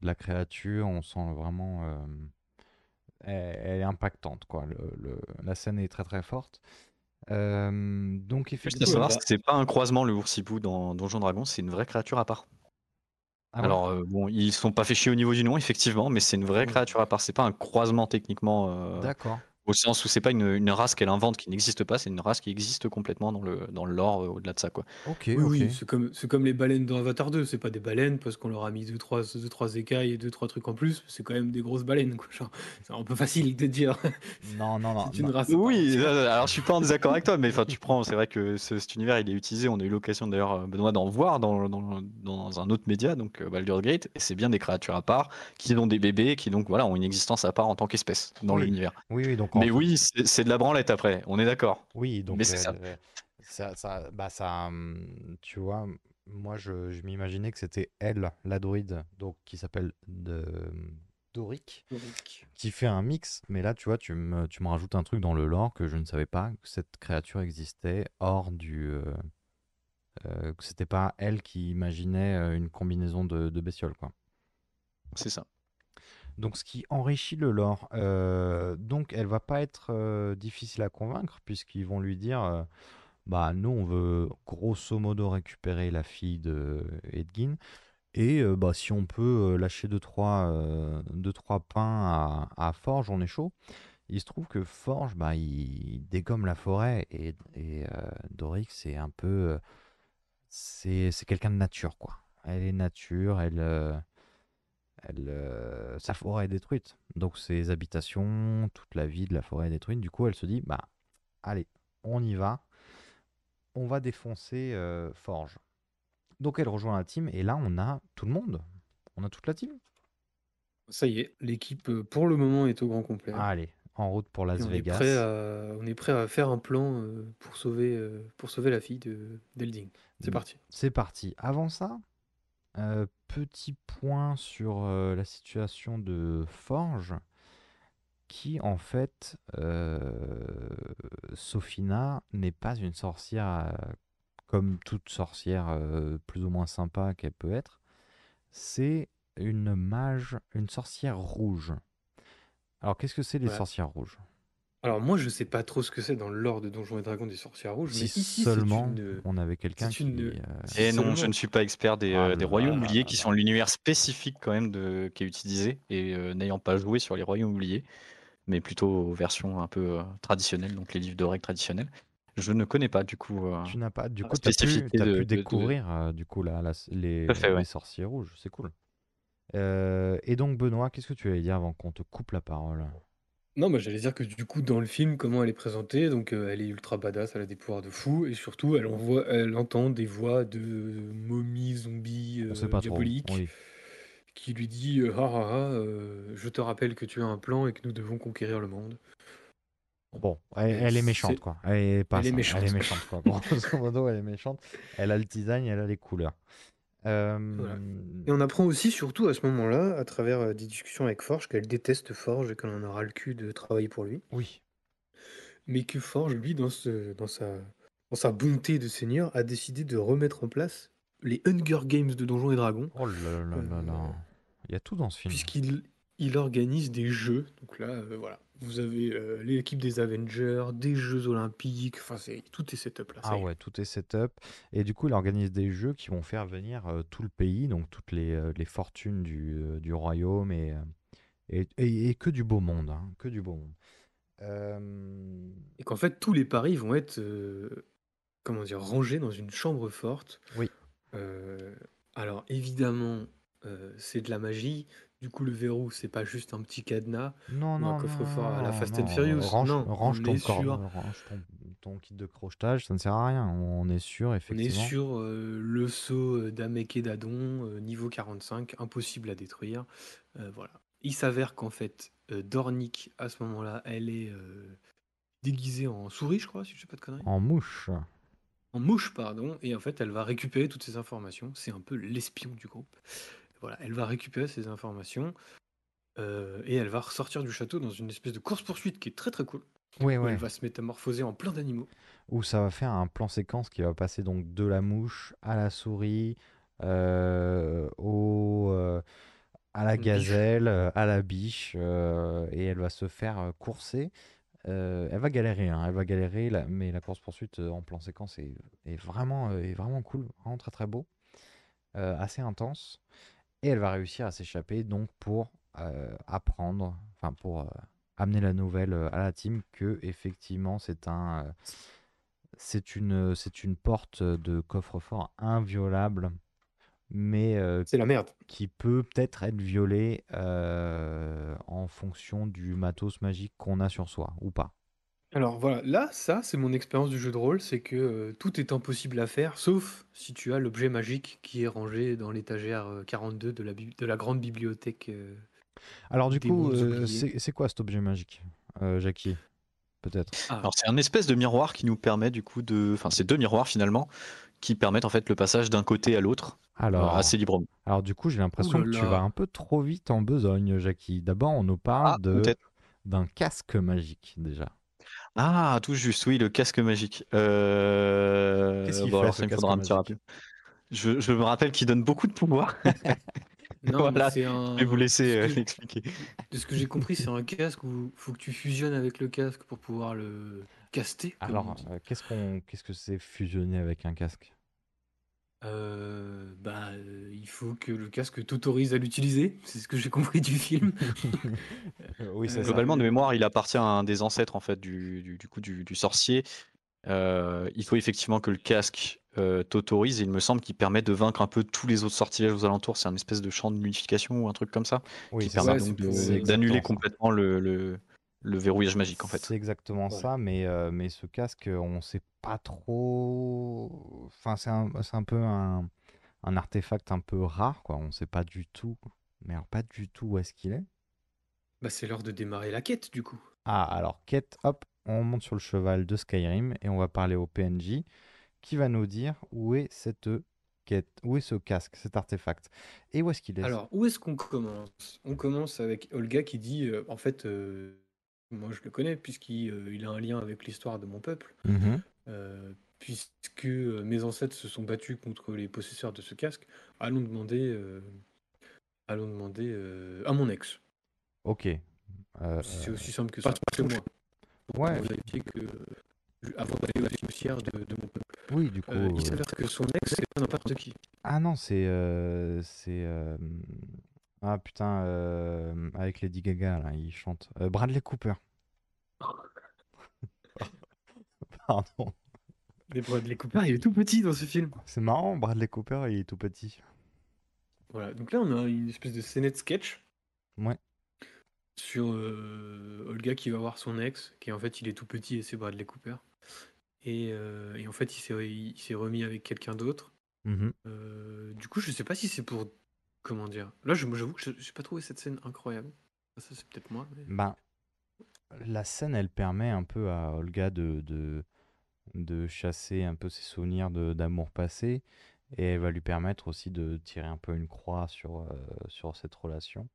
de la créature, on sent vraiment. elle, est impactante, quoi. La scène est très très forte. Donc, Juste à effectivement. savoir que c'est pas un croisement le oursibou dans Donjon Dragon, c'est une vraie créature à part. Ah ouais Alors euh, bon, ils sont pas fait chier au niveau du nom effectivement, mais c'est une vraie créature à part. C'est pas un croisement techniquement euh, D'accord. Au sens où c'est pas une, une race qu'elle invente qui n'existe pas, c'est une race qui existe complètement dans le dans le lore euh, au-delà de ça quoi. Ok, Oui, ok. oui, c'est comme, c'est comme les baleines dans Avatar 2. C'est pas des baleines parce qu'on leur a mis deux trois, deux, trois écailles et deux, trois trucs en plus. C'est quand même des grosses baleines. Quoi. Genre, c'est un peu facile de dire. [LAUGHS] Non, non, non. c'est une non. race. Oui, euh, alors je suis pas en désaccord avec toi, mais enfin tu prends, c'est vrai que ce- cet univers il est utilisé, on a eu l'occasion d'ailleurs euh, Benoît d'en voir dans, dans, dans un autre média, donc euh, Baldur's Gate, et c'est bien des créatures à part qui ont des bébés, qui donc voilà ont une existence à part en tant qu'espèce dans Oui. l'univers. Oui, oui, donc Mais fait- oui, c'est de la branlette après, on est d'accord. Oui, donc Mais c'est ça. euh, ça, ça, bah ça, hum, tu vois, moi je, je m'imaginais que c'était elle, la druide, donc qui s'appelle de Doric, Doric. qui fait un mix. Mais là, tu vois, tu me, tu me rajoutes un truc dans le lore que je ne savais pas que cette créature existait hors du, euh, euh, que c'était pas elle qui imaginait euh, une combinaison de, de bestioles, quoi. C'est ça. Donc, ce qui enrichit le lore. Euh, donc, elle va pas être euh, difficile à convaincre, puisqu'ils vont lui dire euh, Bah, nous, on veut grosso modo récupérer la fille de Edgin. Et bah, si on peut lâcher 2-3 deux, trois, deux, trois pains à, Forge, on est chaud. Il se trouve que Forge, bah, il, dégomme la forêt. Et, et Doric, c'est un peu. c'est quelqu'un de nature, quoi. Elle est nature, elle. Euh, elle, sa forêt est détruite. Donc ses habitations, toute la vie de la forêt est détruite. Du coup, elle se dit, bah, allez, on y va. On va défoncer euh, Forge. Donc elle rejoint la team et là, on a tout le monde. On a toute la team. Ça y est, l'équipe euh, pour le moment est au grand complet. Allez, en route pour Las on Vegas. prêt à, on est prêt à faire un plan pour sauver, pour sauver la fille de d'Elding. C'est Mm. parti. C'est parti. Avant ça, euh, petit point sur euh, la situation de Forge, qui en fait, euh, Sophina n'est pas une sorcière comme toute sorcière plus ou moins sympa qu'elle peut être. C'est une mage, une sorcière rouge. Alors qu'est-ce que c'est les Ouais. sorcières rouges? Alors moi je sais pas trop ce que c'est dans le lore de Donjons et Dragons des sorcières rouges, mais ici seulement une. on avait quelqu'un qui... une- euh, Si Et non, seulement- je ne suis pas expert des, Ah euh, des là royaumes là oubliés là qui là. sont l'univers spécifique quand même de, qui est utilisé et euh, n'ayant pas joué sur les royaumes oubliés, mais plutôt aux versions un peu euh, traditionnelles, donc les livres de règles traditionnels. Je ne connais pas du coup. euh, Tu n'as pas. Du coup, tu as pu, de- pu de- de- découvrir euh, du coup la- les, Tout à fait, les ouais. sorciers rouges. C'est cool. Euh, et donc, Benoît, qu'est-ce que tu allais dire avant qu'on te coupe la parole? Non, bah, j'allais dire que du coup, dans le film, comment elle est présentée, donc euh, elle est ultra badass, elle a des pouvoirs de fou, et surtout, elle, envoie, elle entend des voix de momies, zombies, On sait euh, pas trop. diaboliques, Oui. qui lui dit euh, Ah ah ah, je te rappelle que tu as un plan et que nous devons conquérir le monde. Bon, elle, elle est méchante, c'est- quoi. Elle est pas Elle est simple. Elle est méchante, quoi. Grosso modo, elle est méchante. Elle a le design, elle a les couleurs. Euh, Voilà. Et on apprend aussi, surtout à ce moment-là, à travers euh, des discussions avec Forge, qu'elle déteste Forge et qu'elle en aura le cul de travailler pour lui. Oui. Mais que Forge, lui, dans, ce, dans, sa, dans sa bonté de seigneur, a décidé de remettre en place les Hunger Games de Donjons et Dragons, Oh là là là là. Il y a tout dans ce film. puisqu'il il organise des jeux. Donc là, euh, voilà, vous avez euh, l'équipe des Avengers, des Jeux Olympiques, enfin, c'est tout est setup là. ça Ah y est. ouais, tout est setup. Et du coup, il organise des jeux qui vont faire venir euh, tout le pays, donc toutes les, euh, les fortunes du, euh, du royaume et, euh, et, et- et que du beau monde. hein, que du beau monde. Euh, Et qu'en fait, tous les paris vont être, euh, comment dire, rangés dans une chambre forte. Oui. Euh, alors évidemment, euh, c'est de la magie. Du coup, le verrou, c'est pas juste un petit cadenas Non, ou non, un coffre-fort à la non, Fast non, Furious. Range, non, range on ton est corps, sur, range ton, ton kit de crochetage, ça ne sert à rien. On est sûr, On est effectivement. sur euh, le saut euh, d'Amek et d'Adon, euh, niveau 45, impossible à détruire. Euh, voilà. Il s'avère qu'en fait, euh, Dornick, à ce moment-là, elle est euh, déguisée en souris, je crois, si je ne sais pas de conneries. En mouche. En mouche, pardon. Et en fait, elle va récupérer toutes ces informations. C'est un peu l'espion du groupe. Voilà, elle va récupérer ces informations. euh, et elle va ressortir du château dans une espèce de course-poursuite qui est très très cool. Oui. Elle va se métamorphoser en plein d'animaux. Où ça va faire un plan séquence qui va passer donc de la mouche à la souris, euh, au, euh, à la gazelle, euh, à la biche, euh, et elle va se faire euh, courser. Euh, elle va galérer, hein, elle va galérer, la- mais la course-poursuite euh, en plan séquence est, est vraiment, euh, est vraiment cool, vraiment très très beau, euh, assez intense. Et elle va réussir à s'échapper donc pour euh, apprendre, enfin pour euh, amener la nouvelle euh, à la team que effectivement c'est un, euh, c'est une, c'est une porte de coffre-fort inviolable, mais C'est la merde. qui peut peut-être être violée en fonction du matos magique qu'on a sur soi ou pas. Alors voilà, là, ça, c'est mon expérience du jeu de rôle, c'est que euh, tout est impossible à faire, sauf si tu as l'objet magique qui est rangé dans l'étagère euh, 42 de la, bib- de la grande bibliothèque. euh, Alors du des coup, mondes euh, oubliés. c'est c'est quoi cet objet magique, euh, Jackie Peut-être? Ah, Alors c'est un espèce de miroir qui nous permet du coup de, enfin c'est deux miroirs finalement qui permettent en fait le passage d'un côté à l'autre euh, Alors, assez librement. alors du coup, j'ai l'impression que tu là. vas un peu trop vite en besogne, Jackie. D'abord, on nous parle Ah, de peut-être. d'un casque magique déjà. Ah, tout juste, oui, le casque magique. Euh... Qu'est-ce qu'il bon, fait, alors ce ça, il me casque faudra un petit magique rappel. Je, je me rappelle qu'il donne beaucoup de pouvoir. [LAUGHS] non, voilà, mais c'est je vais vous laisser ce euh, que- l'expliquer. De ce que j'ai compris, c'est un casque où il faut que tu fusionnes avec le casque pour pouvoir le caster. comme on Alors, dit. euh, qu'est-ce qu'on, qu'est-ce que c'est fusionner avec un casque? Euh, bah, euh, il faut que le casque t'autorise à l'utiliser. C'est ce que j'ai compris du film. [LAUGHS] Oui, c'est Euh, ça. Globalement, de mémoire, il appartient à un des ancêtres en fait du, du, du coup du, du sorcier. Euh, il faut effectivement que le casque euh, t'autorise. Et il me semble qu'il permet de vaincre un peu tous les autres sortilèges aux alentours. C'est un espèce de champ de nullification ou un truc comme ça Oui, qui permet d'annuler complètement le, le, le verrouillage magique en fait. C'est exactement ça, mais, euh, mais ce casque, on sait pas trop. Enfin, c'est un, c'est un peu un, un artefact un peu rare, quoi. On sait pas du tout, mais alors pas du tout où est-ce qu'il est. Bah, c'est l'heure de démarrer la quête, du coup. Ah, alors, quête, hop, on monte sur le cheval de Skyrim et on va parler au PNJ qui va nous dire où est cette quête, où est ce casque, cet artefact, et où est-ce qu'il est. Alors, où est-ce qu'on commence? On commence avec Olga qui dit, euh, en fait, euh, moi je le connais puisqu'il euh, a un lien avec l'histoire de mon peuple, Mhm. euh, puisque euh, mes ancêtres se sont battus contre les possesseurs de ce casque. Allons demander, euh, allons demander euh, à mon ex. Ok. C'est aussi simple que ça. Chez moi. Pour Ouais. vérifier que, euh, avant d'aller au cimetière de, de mon peuple. oui, du coup. Il s'avère que son ex, c'est pas n'importe qui. Ah non, c'est. c'est. Ah putain, euh, avec Lady Gaga, là, il chante. Euh, Bradley Cooper. [LAUGHS] Pardon. Mais Bradley Cooper, il est tout petit dans ce film. C'est marrant, Bradley Cooper, il est tout petit. Voilà, donc là on a une espèce de scénette sketch Ouais. sur euh, Olga qui va voir son ex, qui en fait il est tout petit et c'est Bradley Cooper. Et, et en fait il s'est remis avec quelqu'un d'autre. Mhm. Euh, du coup je sais pas si c'est pour... Comment dire? Là je- j'avoue que je- j'ai pas trouvé cette scène incroyable. Ça c'est peut-être moi. mais- Ben, la scène, elle permet un peu à Olga de, de, de chasser un peu ses souvenirs d'amour passé. Et elle va lui permettre aussi de tirer un peu une croix sur, euh, sur cette relation.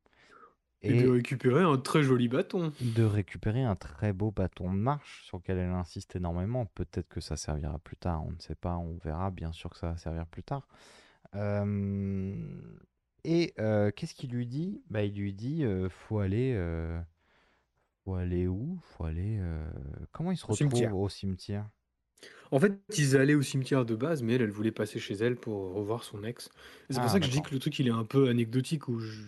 Et, de récupérer un très joli bâton. de récupérer un très beau bâton de marche sur lequel elle insiste énormément. Peut-être que ça servira plus tard, on ne sait pas, on verra, bien sûr que ça va servir plus tard. Euh, Et euh, qu'est-ce qu'il lui dit? Bah, Il lui dit euh, faut aller. euh, Faut aller où? Faut aller. euh, Comment il se Au retrouve cimetière. au cimetière? En fait, ils allaient au cimetière de base, mais elle, elle voulait passer chez elle pour revoir son ex. Et c'est Ah, pour ça que je dis d'accord. que le truc, il est un peu anecdotique, où je,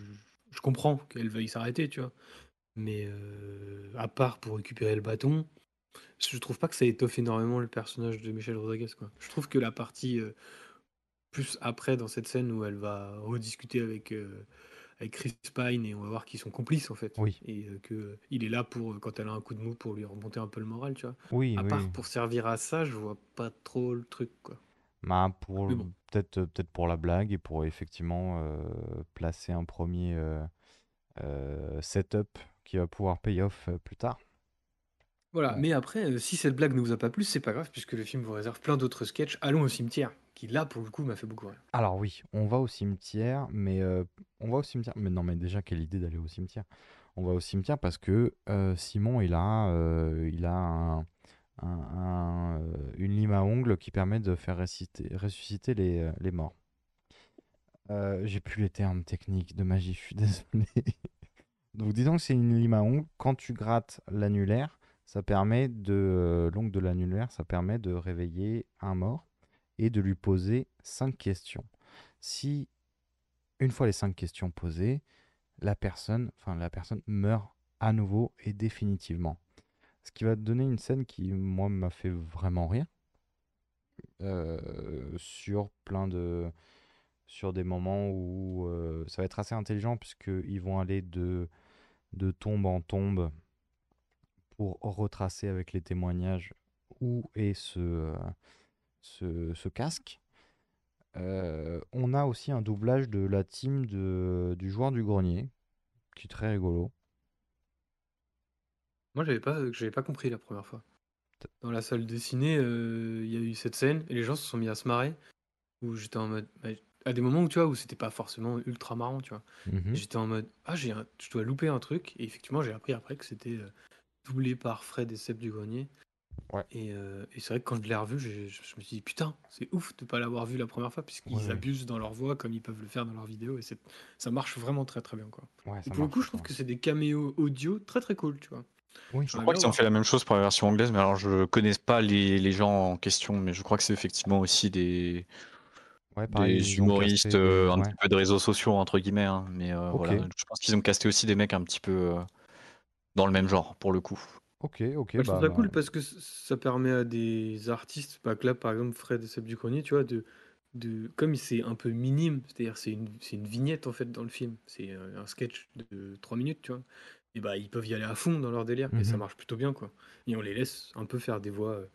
je comprends qu'elle veuille s'arrêter, tu vois. Mais euh, à part pour récupérer le bâton, je trouve pas que ça étoffe énormément le personnage de Michel Rodriguez, quoi. Je trouve que la partie euh, plus après, dans cette scène où elle va rediscuter avec, euh, avec Chris Pine et on va voir qu'ils sont complices en fait. Oui. Et euh, que euh, il est là pour, euh, quand elle a un coup de mou, pour lui remonter un peu le moral, tu vois. Oui, À oui. part pour servir à ça, je vois pas trop le truc, quoi. Bah, pour bon. peut-être peut-être pour la blague et pour effectivement placer un premier setup qui va pouvoir pay off plus tard. Voilà, Ouais. mais après, si cette blague ne vous a pas plu, c'est pas grave, puisque le film vous réserve plein d'autres sketchs. Allons au cimetière, là, pour le coup, m'a fait beaucoup rire. Alors oui, on va au cimetière, mais euh, on va au cimetière. Mais non, mais déjà quelle idée d'aller au cimetière. On va au cimetière parce que euh, Simon, il a, euh, il a un, un- un, une lime à ongles qui permet de faire ressusciter, les, les morts. J'ai plus les termes techniques de magie, je suis [LAUGHS] désolé. Donc disons que c'est une lime à ongles. Quand tu grattes l'annulaire, ça permet de l'ongle de l'annulaire, ça permet de réveiller un mort et de lui poser cinq questions. Si une fois les cinq questions posées, la personne, enfin la personne meurt à nouveau et définitivement. Ce qui va donner une scène qui moi m'a fait vraiment rire euh, sur plein de sur des moments où euh, ça va être assez intelligent puisqu'ils vont aller de de tombe en tombe pour retracer avec les témoignages où est ce, euh, ce, ce casque. Euh, on a aussi un doublage de la team de, du joueur du grenier, qui est très rigolo. Moi, j'avais pas, j'avais pas compris la première fois. Dans la salle de ciné, euh, il y a eu cette scène et les gens se sont mis à se marrer. Où j'étais en mode. à des moments où tu vois, où c'était pas forcément ultra marrant, tu vois. Mhm. J'étais en mode. Ah, j'ai un- je dois louper un truc. Et effectivement, j'ai appris après que c'était euh, doublé par Fred et Seb du Grenier. Ouais. Et, euh, et c'est vrai que quand je l'ai revu, j'ai- je, je me suis dit, putain, c'est ouf de pas l'avoir vu la première fois, puisqu'ils Ouais, abusent dans leur voix comme ils peuvent le faire dans leurs vidéos. Et c'est- ça marche vraiment très très bien, quoi. Ouais, et ça pour le marche coup, je trouve que c'est des caméos audio très très cool, tu vois. Oui. Je crois qu'ils ont fait la même chose pour la version anglaise, mais alors je connais pas les, les gens en question, mais je crois que c'est effectivement aussi des, Ouais, pareil, des ils ont humoristes casté des- euh, un ouais. petit peu de réseaux sociaux, entre guillemets. hein, mais euh, Ok. voilà, je pense qu'ils ont casté aussi des mecs un petit peu euh, dans le même genre, pour le coup. Ok, ok. Moi, je bah, trouve ça bah, cool parce que c- ça permet à des artistes, bah, que là par exemple Fred et Seb du Grenier, tu vois, de, de comme c'est un peu minime, c'est-à-dire c'est une, c'est une vignette en fait dans le film, c'est euh, un sketch de 3 minutes, tu vois, et bah ils peuvent y aller à fond dans leur délire et ça Mhm. marche plutôt bien quoi. Et on les laisse un peu faire des voix euh,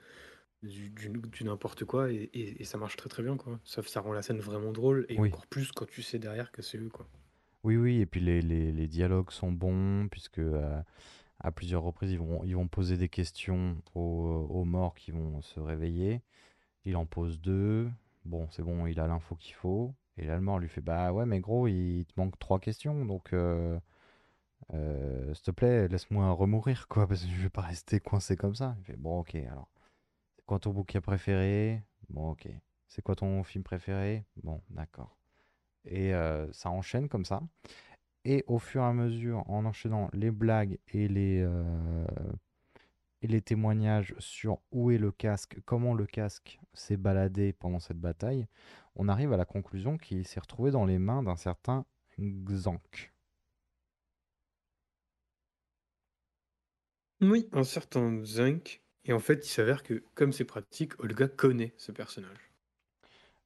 du, du- du n'importe quoi et, et- et ça marche très très bien quoi. Ça, ça rend la scène vraiment drôle et Oui. encore plus quand tu sais derrière que c'est eux quoi. Oui, oui, et puis les, les, les dialogues sont bons, puisque euh, à plusieurs reprises, ils vont, poser des questions aux, morts qui vont se réveiller. Il en pose deux. Bon, c'est bon, il a l'info qu'il faut. Et là, le mort lui fait Bah ouais, mais gros, il te manque trois questions, donc euh, euh, s'il te plaît, laisse-moi remourir, quoi, parce que je vais pas rester coincé comme ça. Il fait Bon, ok, alors. C'est quoi ton bouquin préféré? Bon, ok. C'est quoi ton film préféré? Bon, d'accord. Et euh, ça enchaîne comme ça. Et au fur et à mesure, en enchaînant les blagues et les, euh, et les témoignages sur où est le casque, comment le casque s'est baladé pendant cette bataille, on arrive à la conclusion qu'il s'est retrouvé dans les mains d'un certain Xank. Oui, un certain Zunk. Et en fait, il s'avère que comme c'est pratique, Olga connaît ce personnage.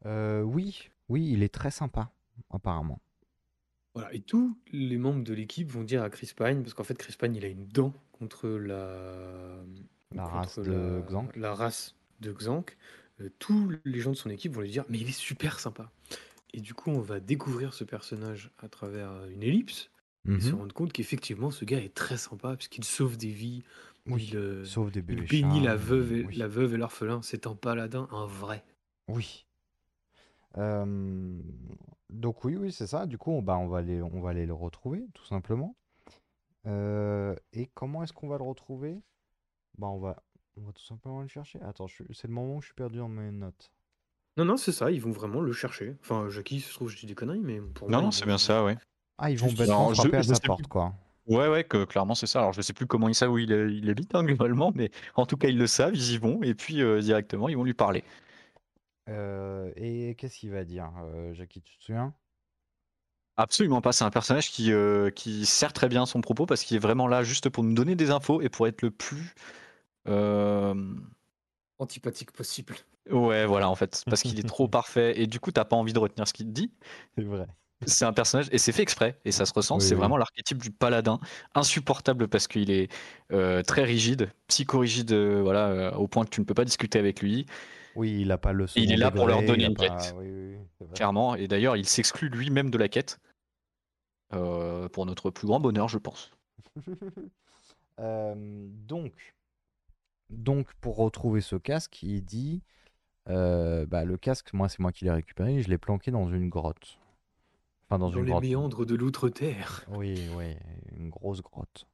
Euh, oui, oui, il est très sympa, apparemment. Voilà, et tous les membres de l'équipe vont dire à Chris Pine, parce qu'en fait Chris Pine il a une dent contre la, La contre race de la race de Xank. Euh, tous les gens de son équipe vont lui dire mais il est super sympa. Et du coup on va découvrir ce personnage à travers euh, une ellipse et se Mhm. rendre compte qu'effectivement ce gars est très sympa puisqu'il sauve des vies, Oui, il, euh, sauve des il bébés bénit chats, la veuve et oui. la veuve et l'orphelin. C'est un paladin, un vrai. Oui. Euh, donc oui, oui, c'est ça. Du coup, on, bah, on va aller, on va aller le retrouver, tout simplement. Euh, et comment est-ce qu'on va le retrouver? Bah, on va, on va tout simplement le chercher. Attends, je suis- c'est le moment où je suis perdu dans mes notes. Non, non, c'est ça, ils vont vraiment le chercher. Enfin, Jackie, se trouve, je dis des conneries, mais pour Non, moi, non, ils c'est vont- bien ça, ouais. Ah, ils vont Juste- bêtement Alors, je- frapper à je sa sais plus. porte, quoi. Ouais, ouais, que clairement c'est ça. Alors je sais plus comment ils savent où il habite hein, globalement, mais en tout cas ils le savent, ils y vont et puis euh, directement ils vont lui parler. Euh, et qu'est-ce qu'il va dire, euh, Jackie, tu te souviens? Absolument pas. C'est un personnage qui, euh, qui sert très bien son propos parce qu'il est vraiment là juste pour nous donner des infos et pour être le plus. euh, antipathique possible. Ouais, voilà, en fait. Parce qu'il est trop [LAUGHS] parfait et du coup, t'as pas envie de retenir ce qu'il te dit. C'est vrai. C'est un personnage, et c'est fait exprès, et ça se ressent, Oui, c'est oui. vraiment l'archétype du paladin, insupportable parce qu'il est euh, très rigide, psychorigide, euh, voilà, euh, au point que tu ne peux pas discuter avec lui, Oui, il a pas le et il est second là pour leur donner une pas- quête, oui, oui, oui, c'est vrai. clairement, et d'ailleurs il s'exclut lui-même de la quête, euh, pour notre plus grand bonheur, je pense. [LAUGHS] Euh, donc, donc, pour retrouver ce casque, il dit euh, bah, le casque, moi, c'est moi qui l'ai récupéré, je l'ai planqué dans une grotte. Enfin, dans, Dans une les grotte. méandres de l'outre-terre. Oui, oui, une grosse grotte.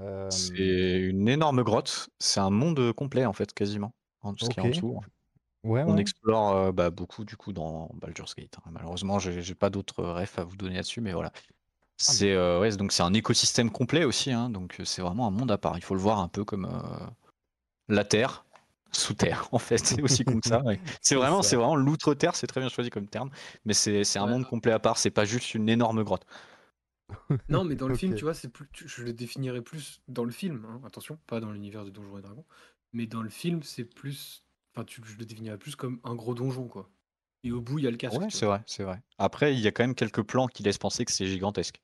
Euh, C'est une énorme grotte, c'est un monde complet en fait, quasiment, en ce qu'il y a en dessous. en fait. ouais, On ouais. explore euh, bah, beaucoup du coup dans Baldur's Gate. hein. Malheureusement, j'ai j'ai pas d'autres refs à vous donner là-dessus, mais voilà. C'est euh, ouais, donc c'est un écosystème complet aussi, hein, donc euh, c'est vraiment un monde à part. Il faut le voir un peu comme euh, la Terre sous terre [LAUGHS] en fait. C'est aussi comme ça. ouais. [LAUGHS] C'est C'est vraiment, ça. c'est vraiment l'outre-terre. C'est très bien choisi comme terme, mais c'est c'est un Ouais. monde complet à part. C'est pas juste une énorme grotte. [LAUGHS] Non, mais dans le film, Ok. tu vois, c'est plus, tu- je le définirais plus dans le film, hein, attention, pas dans l'univers de Donjons et Dragons, mais dans le film, c'est plus, enfin, tu, je le définirais plus comme un gros donjon, quoi. Et au bout, il y a le casque. Ouais, c'est vrai, c'est vrai. Après, il y a quand même quelques plans qui laissent penser que c'est gigantesque.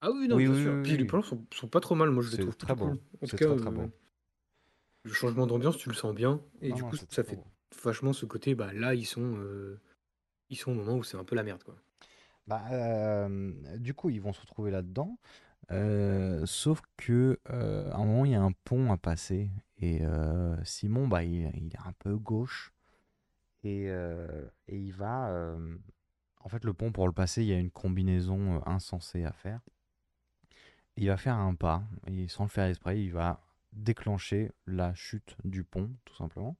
Ah oui, non, Oui, bien oui, sûr. oui, Puis oui. les plans sont, sont pas trop mal, moi je les trouve très beau. cool. En tout cas, très, très beau. euh, le changement d'ambiance, tu le sens bien, et Non, du non, coup, ça très fait beau. vachement ce côté, bah là, ils sont, euh, ils sont au moment où c'est un peu la merde, quoi. Bah, euh, du coup, ils vont se retrouver là-dedans. Euh, sauf que euh, à un moment, il y a un pont à passer. Et euh, Simon, bah, il, il est un peu gauche. Et, et il va. en fait, le pont, pour le passer, il y a une combinaison insensée à faire. Il va faire un pas. Et sans le faire exprès, il va déclencher la chute du pont, tout simplement.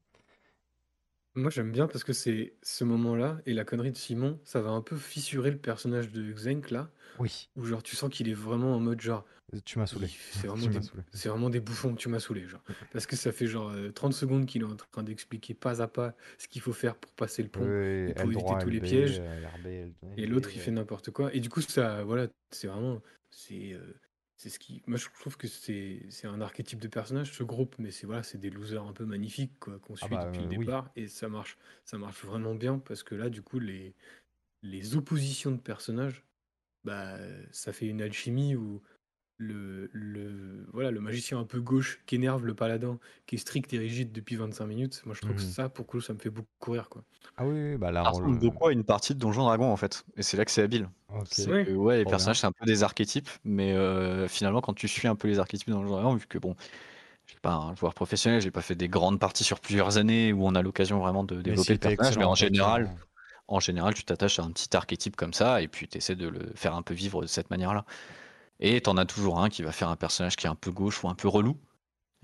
Moi, j'aime bien parce que c'est ce moment-là et la connerie de Simon, ça va un peu fissurer le personnage de Xenk là, Oui, où genre tu sens qu'il est vraiment en mode genre, tu m'as saoulé. c'est [LAUGHS] vraiment, Tu des, m'as saoulé. c'est vraiment des bouffons, tu m'as saoulé, genre. Parce que ça fait genre euh, 30 secondes qu'il est en train d'expliquer pas à pas ce qu'il faut faire pour passer le pont Oui, et pour éviter tous les LB, pièges. euh, Et LB, l'autre, il euh, fait n'importe quoi. Et du coup, ça, voilà, c'est vraiment, c'est, euh, c'est ce qui, moi, je trouve que c'est, c'est un archétype de personnage, ce groupe, mais c'est voilà, c'est des losers un peu magnifiques, qu'on suit bah, depuis le euh, oui. départ, et ça marche, ça marche vraiment bien parce que là, du coup, les, les oppositions de personnages, bah, ça fait une alchimie où le, le, voilà, le magicien un peu gauche qui énerve le paladin, qui est strict et rigide depuis 25 minutes. Moi, je trouve que Mhm. ça, pour coup, ça me fait beaucoup rire, quoi. Ah oui, oui, bah la Ça rôle. ressemble beaucoup à une partie de Donjon Dragon en fait, et c'est là que c'est habile. C'est Ouais. que ouais, les personnages c'est un peu des archétypes, mais euh, finalement quand tu suis un peu les archétypes dans Donjon Dragon, vu que bon, je suis pas un joueur professionnel, j'ai pas fait des grandes parties sur plusieurs années où on a l'occasion vraiment de développer si, le personnage, mais en général, en général, tu t'attaches à un petit archétype comme ça et puis tu essaies de le faire un peu vivre de cette manière-là. Et t'en as toujours un qui va faire un personnage qui est un peu gauche ou un peu relou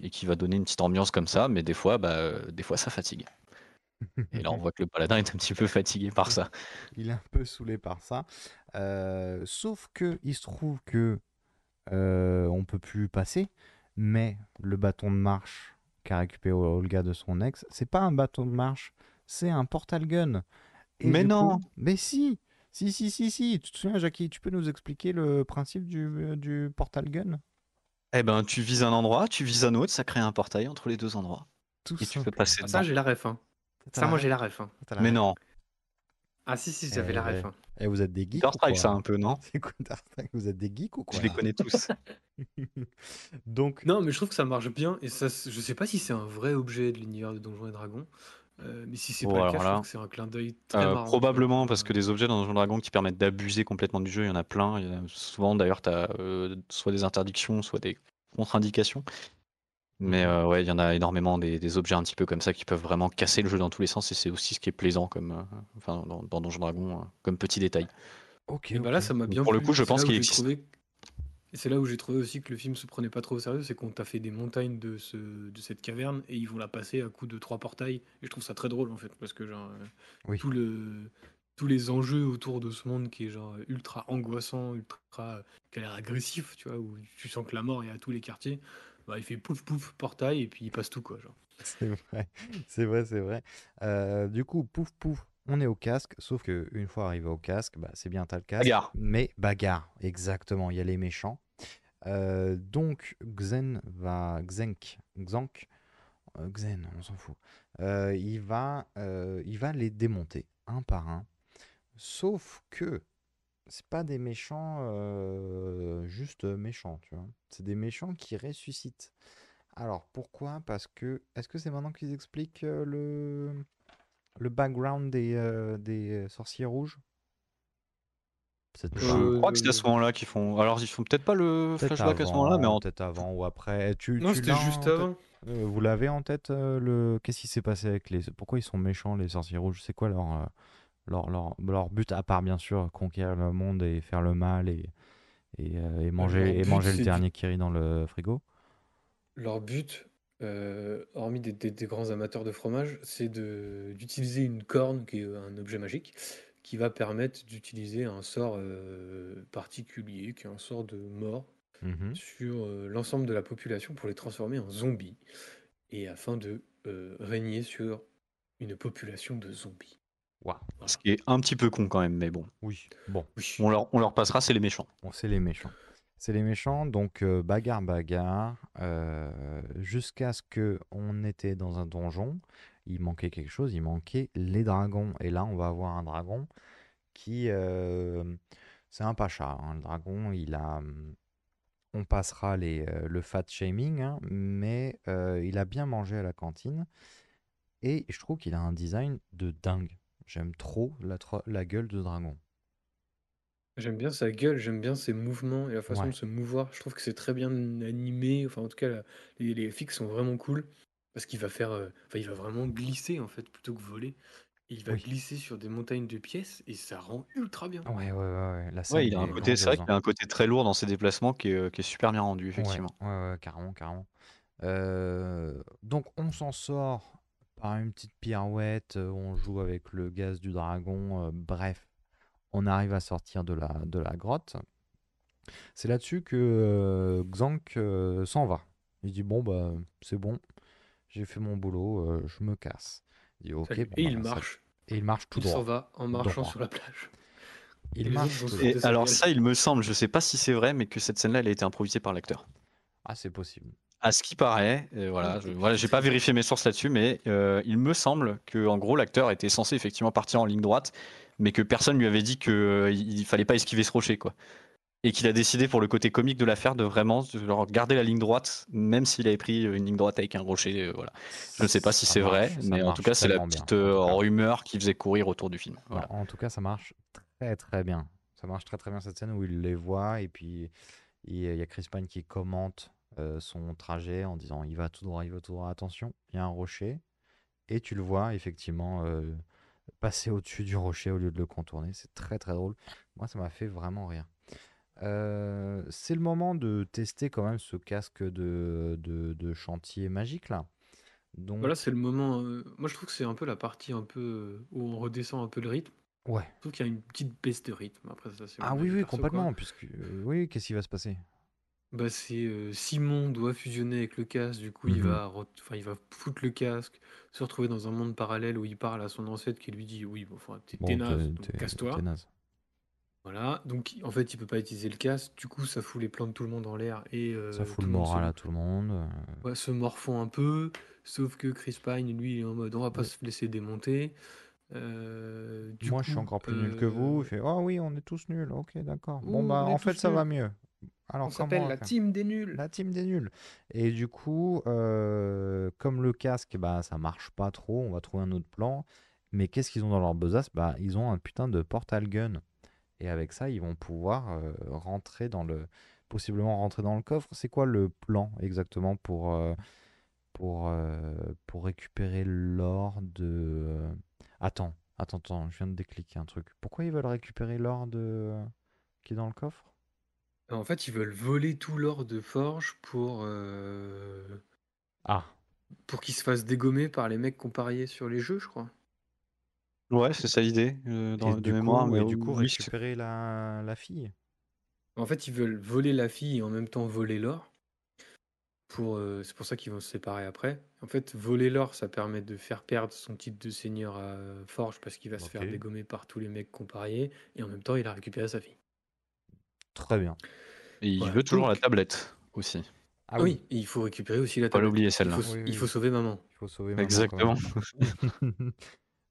et qui va donner une petite ambiance comme ça, mais des fois, bah, euh, des fois ça fatigue. [LAUGHS] Et là, on voit que le paladin est un petit peu fatigué par ça. Il est un peu saoulé par ça. Euh, sauf que il se trouve que euh, on peut plus passer, mais le bâton de marche qu'a récupéré Olga de son ex, c'est pas un bâton de marche, c'est un portal gun. Et Mais non coup- Mais si Si, si, si, si Tu te souviens, Jackie, tu peux nous expliquer le principe du, du portal gun? Eh ben, tu vises un endroit, tu vises un autre, ça crée un portail entre les deux endroits. Tout Et tu peux passer Ah, ça, j'ai la ref, hein. Ça, moi, j'ai la ref, hein. La Mais ref non, Ah, si, si, j'avais la Eh ref, hein. Et vous êtes des geeks ou Counter-Strike ça un peu, non? C'est vous êtes des geeks ou quoi? Je les connais tous. [LAUGHS] Donc, Non, mais je trouve que ça marche bien, et ça, je sais pas si c'est un vrai objet de l'univers de Donjons et Dragons, euh, mais si c'est Bon, pas le cas, là, c'est un clin d'œil très Euh, marrant. tu vois. probablement parce que des objets dans Donjon Dragon qui permettent d'abuser complètement du jeu, il y en a plein. Il y en a souvent d'ailleurs, tu as soit des interdictions, soit des contre-indications. Mais Mhm. euh, ouais, il y en a énormément des, des objets un petit peu comme ça qui peuvent vraiment casser le jeu dans tous les sens et c'est aussi ce qui est plaisant comme, euh, enfin, dans, dans Donjon Dragon euh, comme petit détail. ok, Et bah là, ça m'a bien pour le coup, je pense qu'il existe. trouvé- Et c'est là où j'ai trouvé aussi que le film se prenait pas trop au sérieux, c'est qu'on t'a fait des montagnes de, ce... de cette caverne et ils vont la passer à coup de trois portails. Et je trouve ça très drôle en fait, parce que genre, euh, Oui. tout le... tous les enjeux autour de ce monde qui est genre ultra angoissant, ultra qui a l'air agressif, tu vois, où tu sens que la mort est à tous les quartiers, bah, il fait pouf pouf portail et puis il passe tout quoi. Genre. C'est vrai, [LAUGHS] c'est vrai, c'est vrai. Euh, du coup, pouf pouf, on est au casque, sauf que une fois arrivé au casque, bah, c'est bien, t'as le casque. Bagarre. Mais bagarre, exactement, il y a les méchants. Euh, donc, Xen va. Xenk, Xank, euh, Xen, on s'en fout. Euh, il, va, euh, il va les démonter un par un. Sauf que c'est pas des méchants euh, juste méchants, tu vois. C'est des méchants qui ressuscitent. Alors pourquoi? Parce que est-ce que c'est maintenant qu'ils expliquent euh, le le background des, euh, des sorciers rouges? Je crois que c'est à ce moment-là qu'ils font. Alors, ils font peut-être pas le flashback à ce moment-là, mais en peut-être avant ou après. Tu, Non, c'était juste avant. Euh, vous l'avez en tête euh, le qu'est-ce qui s'est passé avec les pourquoi ils sont méchants les sorciers rouges? C'est quoi leur, euh, leur, leur, leur but à part bien sûr conquérir le monde et faire le mal et, et, euh, et manger et manger le dernier qui rit dans le frigo? Leur but, euh, hormis des, des- des grands amateurs de fromage, c'est de d'utiliser une corne, qui est un objet magique, qui va permettre d'utiliser un sort euh, particulier, qui est un sort de mort, Mhm. sur euh, l'ensemble de la population pour les transformer en zombies, et afin de euh, régner sur une population de zombies. Waouh. ce qui est un petit peu con quand même, mais bon. Oui, bon. On leur, on leur passera, c'est les méchants. Bon, c'est les méchants. C'est les méchants, donc euh, bagarre, bagarre, jusqu'à ce que on était dans un donjon. Il manquait quelque chose, il manquait les dragons. Et là, on va avoir un dragon qui, c'est un pacha. hein. Le dragon, il a, on passera le fat shaming, hein, mais il a bien mangé à la cantine. Et je trouve qu'il a un design de dingue. J'aime trop la, tro- la gueule de dragon. J'aime bien sa gueule, j'aime bien ses mouvements et la façon Ouais. de se mouvoir. Je trouve que c'est très bien animé. Enfin, en tout cas, la- les, les fixes sont vraiment cool parce qu'il va faire, euh, enfin, il va vraiment glisser en fait plutôt que voler. Il va Oui. glisser sur des montagnes de pièces et ça rend ultra bien. Ouais, ouais, ouais, ouais. La Ouais, scène il a un est côté, c'est vrai grandiose, qu'il hein. a un côté très lourd dans ses déplacements qui est, euh, qui est super bien rendu, Ouais, effectivement. ouais, ouais, carrément, carrément. Euh, donc on s'en sort par une petite pirouette, euh, on joue avec le gaz du dragon, euh, bref, on arrive à sortir de la, de la grotte. C'est là-dessus que euh, Xank euh, s'en va. Il dit bon bah c'est bon, j'ai fait mon boulot, euh, je me casse. Il dit bon, et bah, il ça- marche. Et il marche tout Il s'en droit. va en marchant Droit. sur la plage. Il les marche Et alors ça, il me semble, je sais pas si c'est vrai, mais que cette scène-là, elle a été improvisée par l'acteur. Ah c'est possible. À ce qui paraît, euh, voilà, Ah, je, voilà, j'ai pas vérifié mes sources là-dessus, mais euh, il me semble que en gros l'acteur était censé effectivement partir en ligne droite, mais que personne lui avait dit que euh, il fallait pas esquiver ce rocher, quoi. Et qu'il a décidé pour le côté comique de l'affaire de vraiment genre, garder la ligne droite, même s'il avait pris une ligne droite avec un rocher, euh, voilà. Je ne sais pas si c'est vrai, mais en tout cas c'est la petite euh, rumeur qui faisait courir autour du film. Non, en tout cas, ça marche très très bien. Ça marche très très bien cette scène où il les voit et puis il il y a Chris Pine qui commente euh, son trajet en disant il va tout droit, il va tout droit, attention, il y a un rocher. Et tu le vois effectivement euh, passer au-dessus du rocher au lieu de le contourner. C'est très très drôle. Moi, ça m'a fait vraiment rire. Euh, c'est le moment de tester quand même ce casque de, de, de chantier magique là. Donc, Voilà, c'est le moment. euh, Moi, je trouve que c'est un peu la partie un peu euh, où on redescend un peu le rythme. ouais. Je trouve qu'il y a une petite baisse de rythme. Après, ça, c'est Ah oui, avis oui, perso, quoi. complètement. Puisque, euh, oui, qu'est-ce qui va se passer? Bah, c'est Simon doit fusionner avec le casque, du coup il Mhm. va, enfin, il va foutre le casque, se retrouver dans un monde parallèle où il parle à son ancêtre qui lui dit oui, bon, enfin, t'es Bon, t'es naze, donc casse-toi. naze. Voilà, donc en fait il peut pas utiliser le casque, du coup ça fout les plans de tout le monde en l'air et Ça fout tout le le monde se, moral à tout le monde. euh, ouais, se morfond un peu, sauf que Chris Pine lui il est en mode on va pas Oui. se laisser démonter. Euh, du Moi, je suis coup, encore plus nul que vous. euh, Il fait Oh oui, on est tous nuls. Ok, d'accord. Bon, ouh, bah, on est en fait, tous ça va mieux. Alors, On s'appelle la team des nuls. La team des nuls. Et du coup, euh, comme le casque, bah, ça marche pas trop, on va trouver un autre plan. Mais qu'est-ce qu'ils ont dans leur besace? Bah, ils ont un putain de portal gun. Et avec ça, ils vont pouvoir euh, rentrer dans le. Possiblement rentrer dans le coffre. C'est quoi le plan exactement pour, euh, pour, pour récupérer l'or de. Attends, attends, attends, je viens de décliquer un truc. Pourquoi ils veulent récupérer l'or de... qui est dans le coffre? En fait, ils veulent voler tout l'or de Forge pour, euh, Ah, pour qu'il se fasse dégommer par les mecs qu'on pariait sur les jeux, je crois. Ouais, c'est ça l'idée euh, dans- et de du mémoire. coup, mais et du coup oui, c'est- récupérer la, la fille. En fait, ils veulent voler la fille et en même temps voler l'or. Pour, euh, c'est pour ça qu'ils vont se séparer après. En fait, voler l'or, ça permet de faire perdre son titre de seigneur à Forge parce qu'il va se faire Ok. dégommer par tous les mecs qu'on pariait. Et en même temps, il a récupéré sa fille. Très bien. Et il Voilà. veut toujours Donc- la tablette aussi. Ah oui. il faut récupérer aussi la Pas tablette. l'oublier Il celle-là. Oui, il faut sauver maman. Il faut sauver maman. Exactement. [LAUGHS]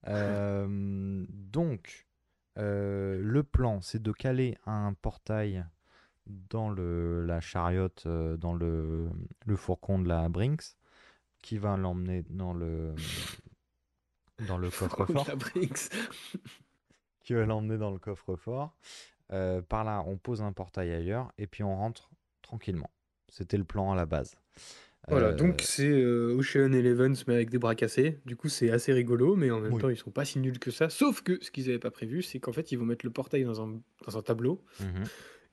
Euh, donc, Euh, le plan, c'est de caler un portail dans le, la chariote, euh, dans le, le fourgon de la Brinks, qui va l'emmener dans le, dans le [LAUGHS] coffre-fort. La Brinks. [LAUGHS] qui va l'emmener dans le coffre-fort. Euh, par là, on pose un portail ailleurs et puis on rentre tranquillement. C'était le plan à la base. Voilà, Euh, donc c'est euh, Ocean Eleven mais avec des bras cassés. Du coup, c'est assez rigolo, mais en même Oui. temps, ils sont pas si nuls que ça. Sauf que ce qu'ils avaient pas prévu, c'est qu'en fait, ils vont mettre le portail dans un, dans un tableau mhm.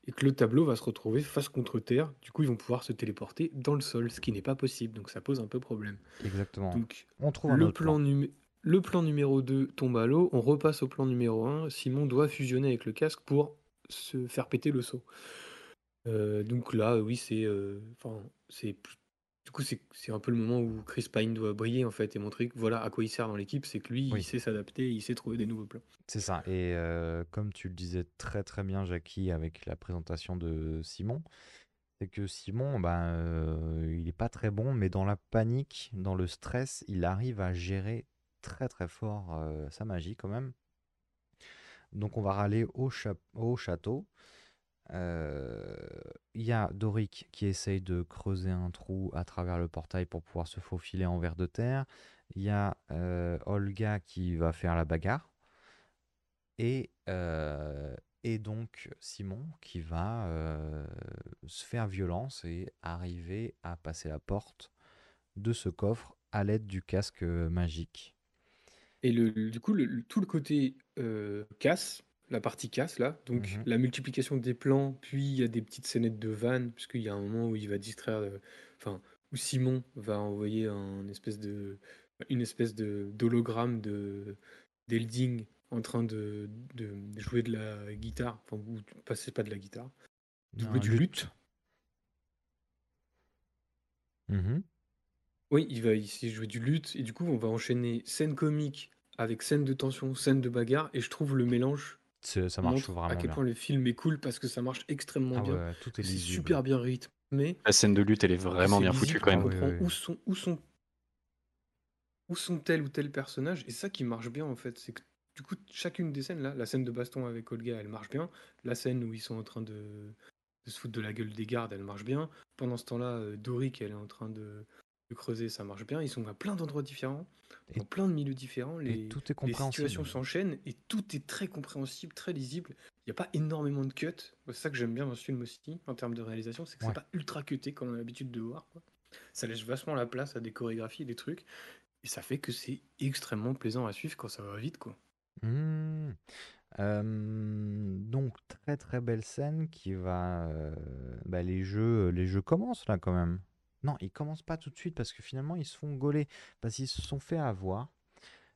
et que le tableau va se retrouver face contre terre. Du coup, ils vont pouvoir se téléporter dans le sol, ce qui n'est pas possible. Donc, ça pose un peu problème. Exactement. Donc, on trouve un le plan, numé- le plan numéro 2 tombe à l'eau. On repasse au plan numéro 1. Simon doit fusionner avec le casque pour se faire péter le saut. Euh, donc là, oui, c'est. euh, Enfin, c'est. Du coup, c'est un peu le moment où Chris Pine doit briller en fait et montrer que voilà à quoi il sert dans l'équipe, c'est que lui, Oui. il sait s'adapter, il sait trouver des nouveaux plans. C'est ça. Et euh, comme tu le disais très très bien, Jackie, avec la présentation de Simon, c'est que Simon, ben, il n'est pas très bon, mais dans la panique, dans le stress, il arrive à gérer très très fort sa magie quand même. Donc on va râler au, château. Euh, Il y a Doric qui essaye de creuser un trou à travers le portail pour pouvoir se faufiler en vers de terre. Il y a euh, Olga qui va faire la bagarre. Et, euh, et donc Simon qui va se faire violence et arriver à passer la porte de ce coffre à l'aide du casque magique. Et le, du coup, le- le- tout le côté euh, casse, la partie casse là, donc Mhm. la multiplication des plans, puis il y a des petites scénettes de vannes, puisqu'il y a un moment où il va distraire, euh, enfin, où Simon va envoyer un espèce de, une espèce de d'hologramme de d'Elding en train de, de jouer de la guitare, enfin, ou pas, c'est pas de la guitare, du luth. luth. Mhm. Oui, il va ici jouer du luth, et du coup, on va enchaîner scène comique avec scène de tension, scène de bagarre, et je trouve le mélange C'est- Ça marche montre vraiment à quel bien. point le film est cool parce que ça marche extrêmement Ah bien. ouais, tout est C'est lisible. super bien rythmé. La scène de lutte, elle est vraiment c'est bien lisible, foutue quand même. oui, comprends oui. où sont où sont où sont tel ou tel personnage et ça qui marche bien en fait, c'est que du coup chacune des scènes là, la scène de baston avec Olga, elle marche bien. La scène où ils sont en train de, de se foutre de la gueule des gardes, elle marche bien. Pendant ce temps-là, euh, Doric, elle est en train de, de creuser, ça marche bien. Ils sont à plein d'endroits différents, Et- dans plein de milieux différents. Les, tout est les situations s'enchaînent et tout est très compréhensible, très lisible. Il n'y a pas énormément de cuts. C'est ça que j'aime bien dans ce film aussi, en termes de réalisation, c'est que Ouais. c'est pas ultra cuté comme on a l'habitude de voir. quoi. Ça laisse vachement la place à des chorégraphies des trucs. Et ça fait que c'est extrêmement plaisant à suivre quand ça va vite. quoi. Mmh. Euh, donc très très belle scène qui va. euh, bah, les jeux, les jeux commencent là quand même. Non, ils commencent pas tout de suite parce que finalement ils se font gauler parce qu'ils se sont fait avoir.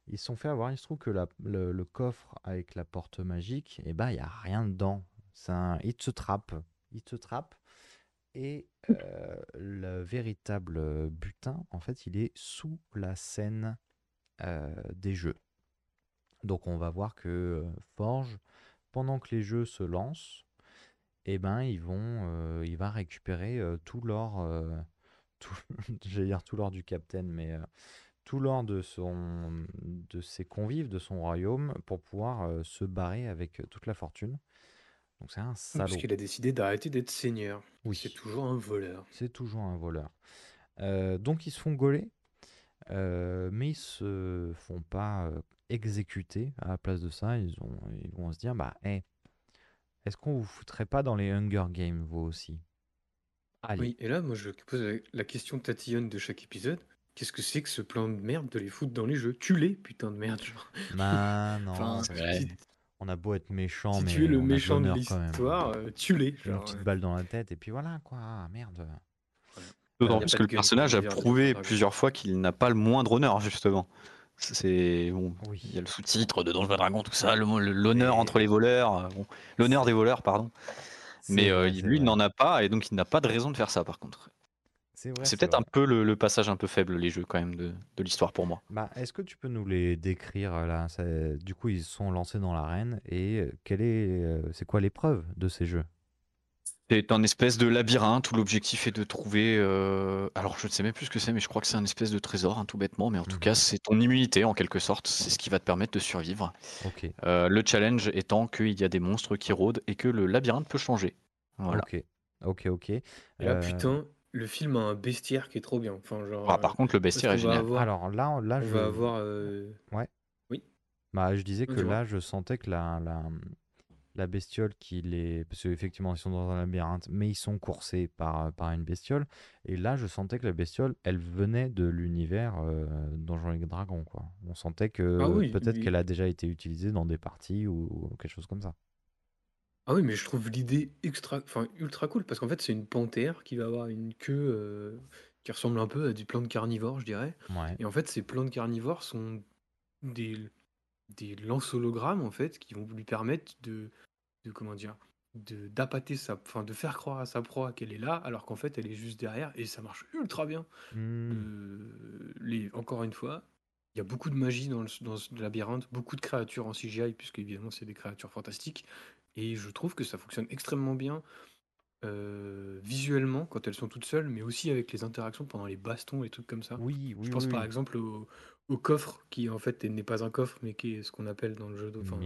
Ils se sont fait avoir. Il se trouve que le, coffre avec la porte magique, et bah il y a rien dedans. Un il te trappe, il te trappe. Et euh, le véritable butin, en fait, il est sous la scène euh, des jeux. Donc on va voir que euh, Forge, pendant que les jeux se lancent, eh ben ils vont, il va récupérer tout l'or, tout, [LAUGHS] j'allais dire tout l'or du Capitaine, mais euh, tout l'or de son, de ses convives, de son royaume, pour pouvoir euh, se barrer avec euh, toute la fortune. Donc c'est un Parce salaud. qu'il a décidé d'arrêter d'être seigneur. Oui. C'est toujours un voleur. C'est toujours un voleur. Euh, donc ils se font gauler, mais ils se font pas exécuter. À la place de ça, ils, ont, ils vont se dire bah, hey, est-ce qu'on vous foutrait pas dans les Hunger Games, vous aussi? Allez. Oui, et là, moi, je pose la- question tatillonne de chaque épisode. Qu'est-ce que c'est que ce plan de merde de les foutre dans les jeux? Tue-les, putain de merde. Genre. Bah, [LAUGHS] non, Enfin, Ouais. si, on a beau être méchant, si mais tu es le méchant de l'honneur l'histoire, euh, tue-les. Une genre, petite euh. balle dans la tête, et puis voilà, quoi, ah, merde. D'autant a plus que le personnage a prouvé Dragon. plusieurs fois qu'il n'a pas le moindre honneur, justement. C'est bon, Oui. il y a le sous-titre de Donjons et Dragons, tout ça, le mot- le- l'honneur Mais- entre les voleurs, euh, bon, l'honneur des voleurs, pardon. Mais euh, vrai, lui, il n'en a pas, et donc il n'a pas de raison de faire ça, par contre. C'est peut-être un peu le, le passage un peu faible, les jeux, quand même, de, de l'histoire pour moi. Bah, est-ce que tu peux nous les décrire là? Ça- Du coup, ils sont lancés dans l'arène et euh, quelle est, euh, c'est quoi l'épreuve de ces jeux? C'est un espèce de labyrinthe où l'objectif est de trouver. euh, Alors, je ne sais même plus ce que c'est, mais je crois que c'est un espèce de trésor, hein, tout bêtement. Mais en tout Mhm. cas, c'est ton immunité en quelque sorte. C'est ce qui va te permettre de survivre. Ok, Euh, le challenge étant qu'il y a des monstres qui rôdent et que le labyrinthe peut changer. Voilà. ok, ok, ok. Et là, Euh, putain, le film a un bestiaire qui est trop bien. Enfin, genre, Ah, par euh, contre, le parce bestiaire est qu'on va génial. avoir- Alors là, là, on je... va avoir. euh, Bah, je disais Non, que dis-moi. là, je sentais que la, la, la bestiole qui les... Parce qu'effectivement, ils sont dans un labyrinthe, mais ils sont coursés par, par une bestiole. Et là, je sentais que la bestiole, elle venait de l'univers euh, Donjons et Dragons, quoi. On sentait que Ah oui, peut-être qu'elle a déjà été utilisée dans des parties ou, ou quelque chose comme ça. Ah oui, mais je trouve l'idée extra... enfin, ultra cool parce qu'en fait, c'est une panthère qui va avoir une queue euh, qui ressemble un peu à des plantes carnivores, je dirais. Ouais. Et en fait, ces plantes carnivores sont des, des lances hologrammes en fait qui vont lui permettre de, de comment dire, de d'appâter sa, enfin, de faire croire à sa proie qu'elle est là, alors qu'en fait, elle est juste derrière et ça marche ultra bien. Hmm. Euh, les, encore une fois, il y a beaucoup de magie dans, le, dans ce labyrinthe, beaucoup de créatures en CGI, puisque évidemment c'est des créatures fantastiques. Et je trouve que ça fonctionne extrêmement bien euh, visuellement quand elles sont toutes seules, mais aussi avec les interactions pendant les bastons et trucs comme ça. Oui, oui, Je pense oui, par oui. exemple au, au coffre, qui en fait n'est pas un coffre, mais qui est ce qu'on appelle dans le jeu, enfin,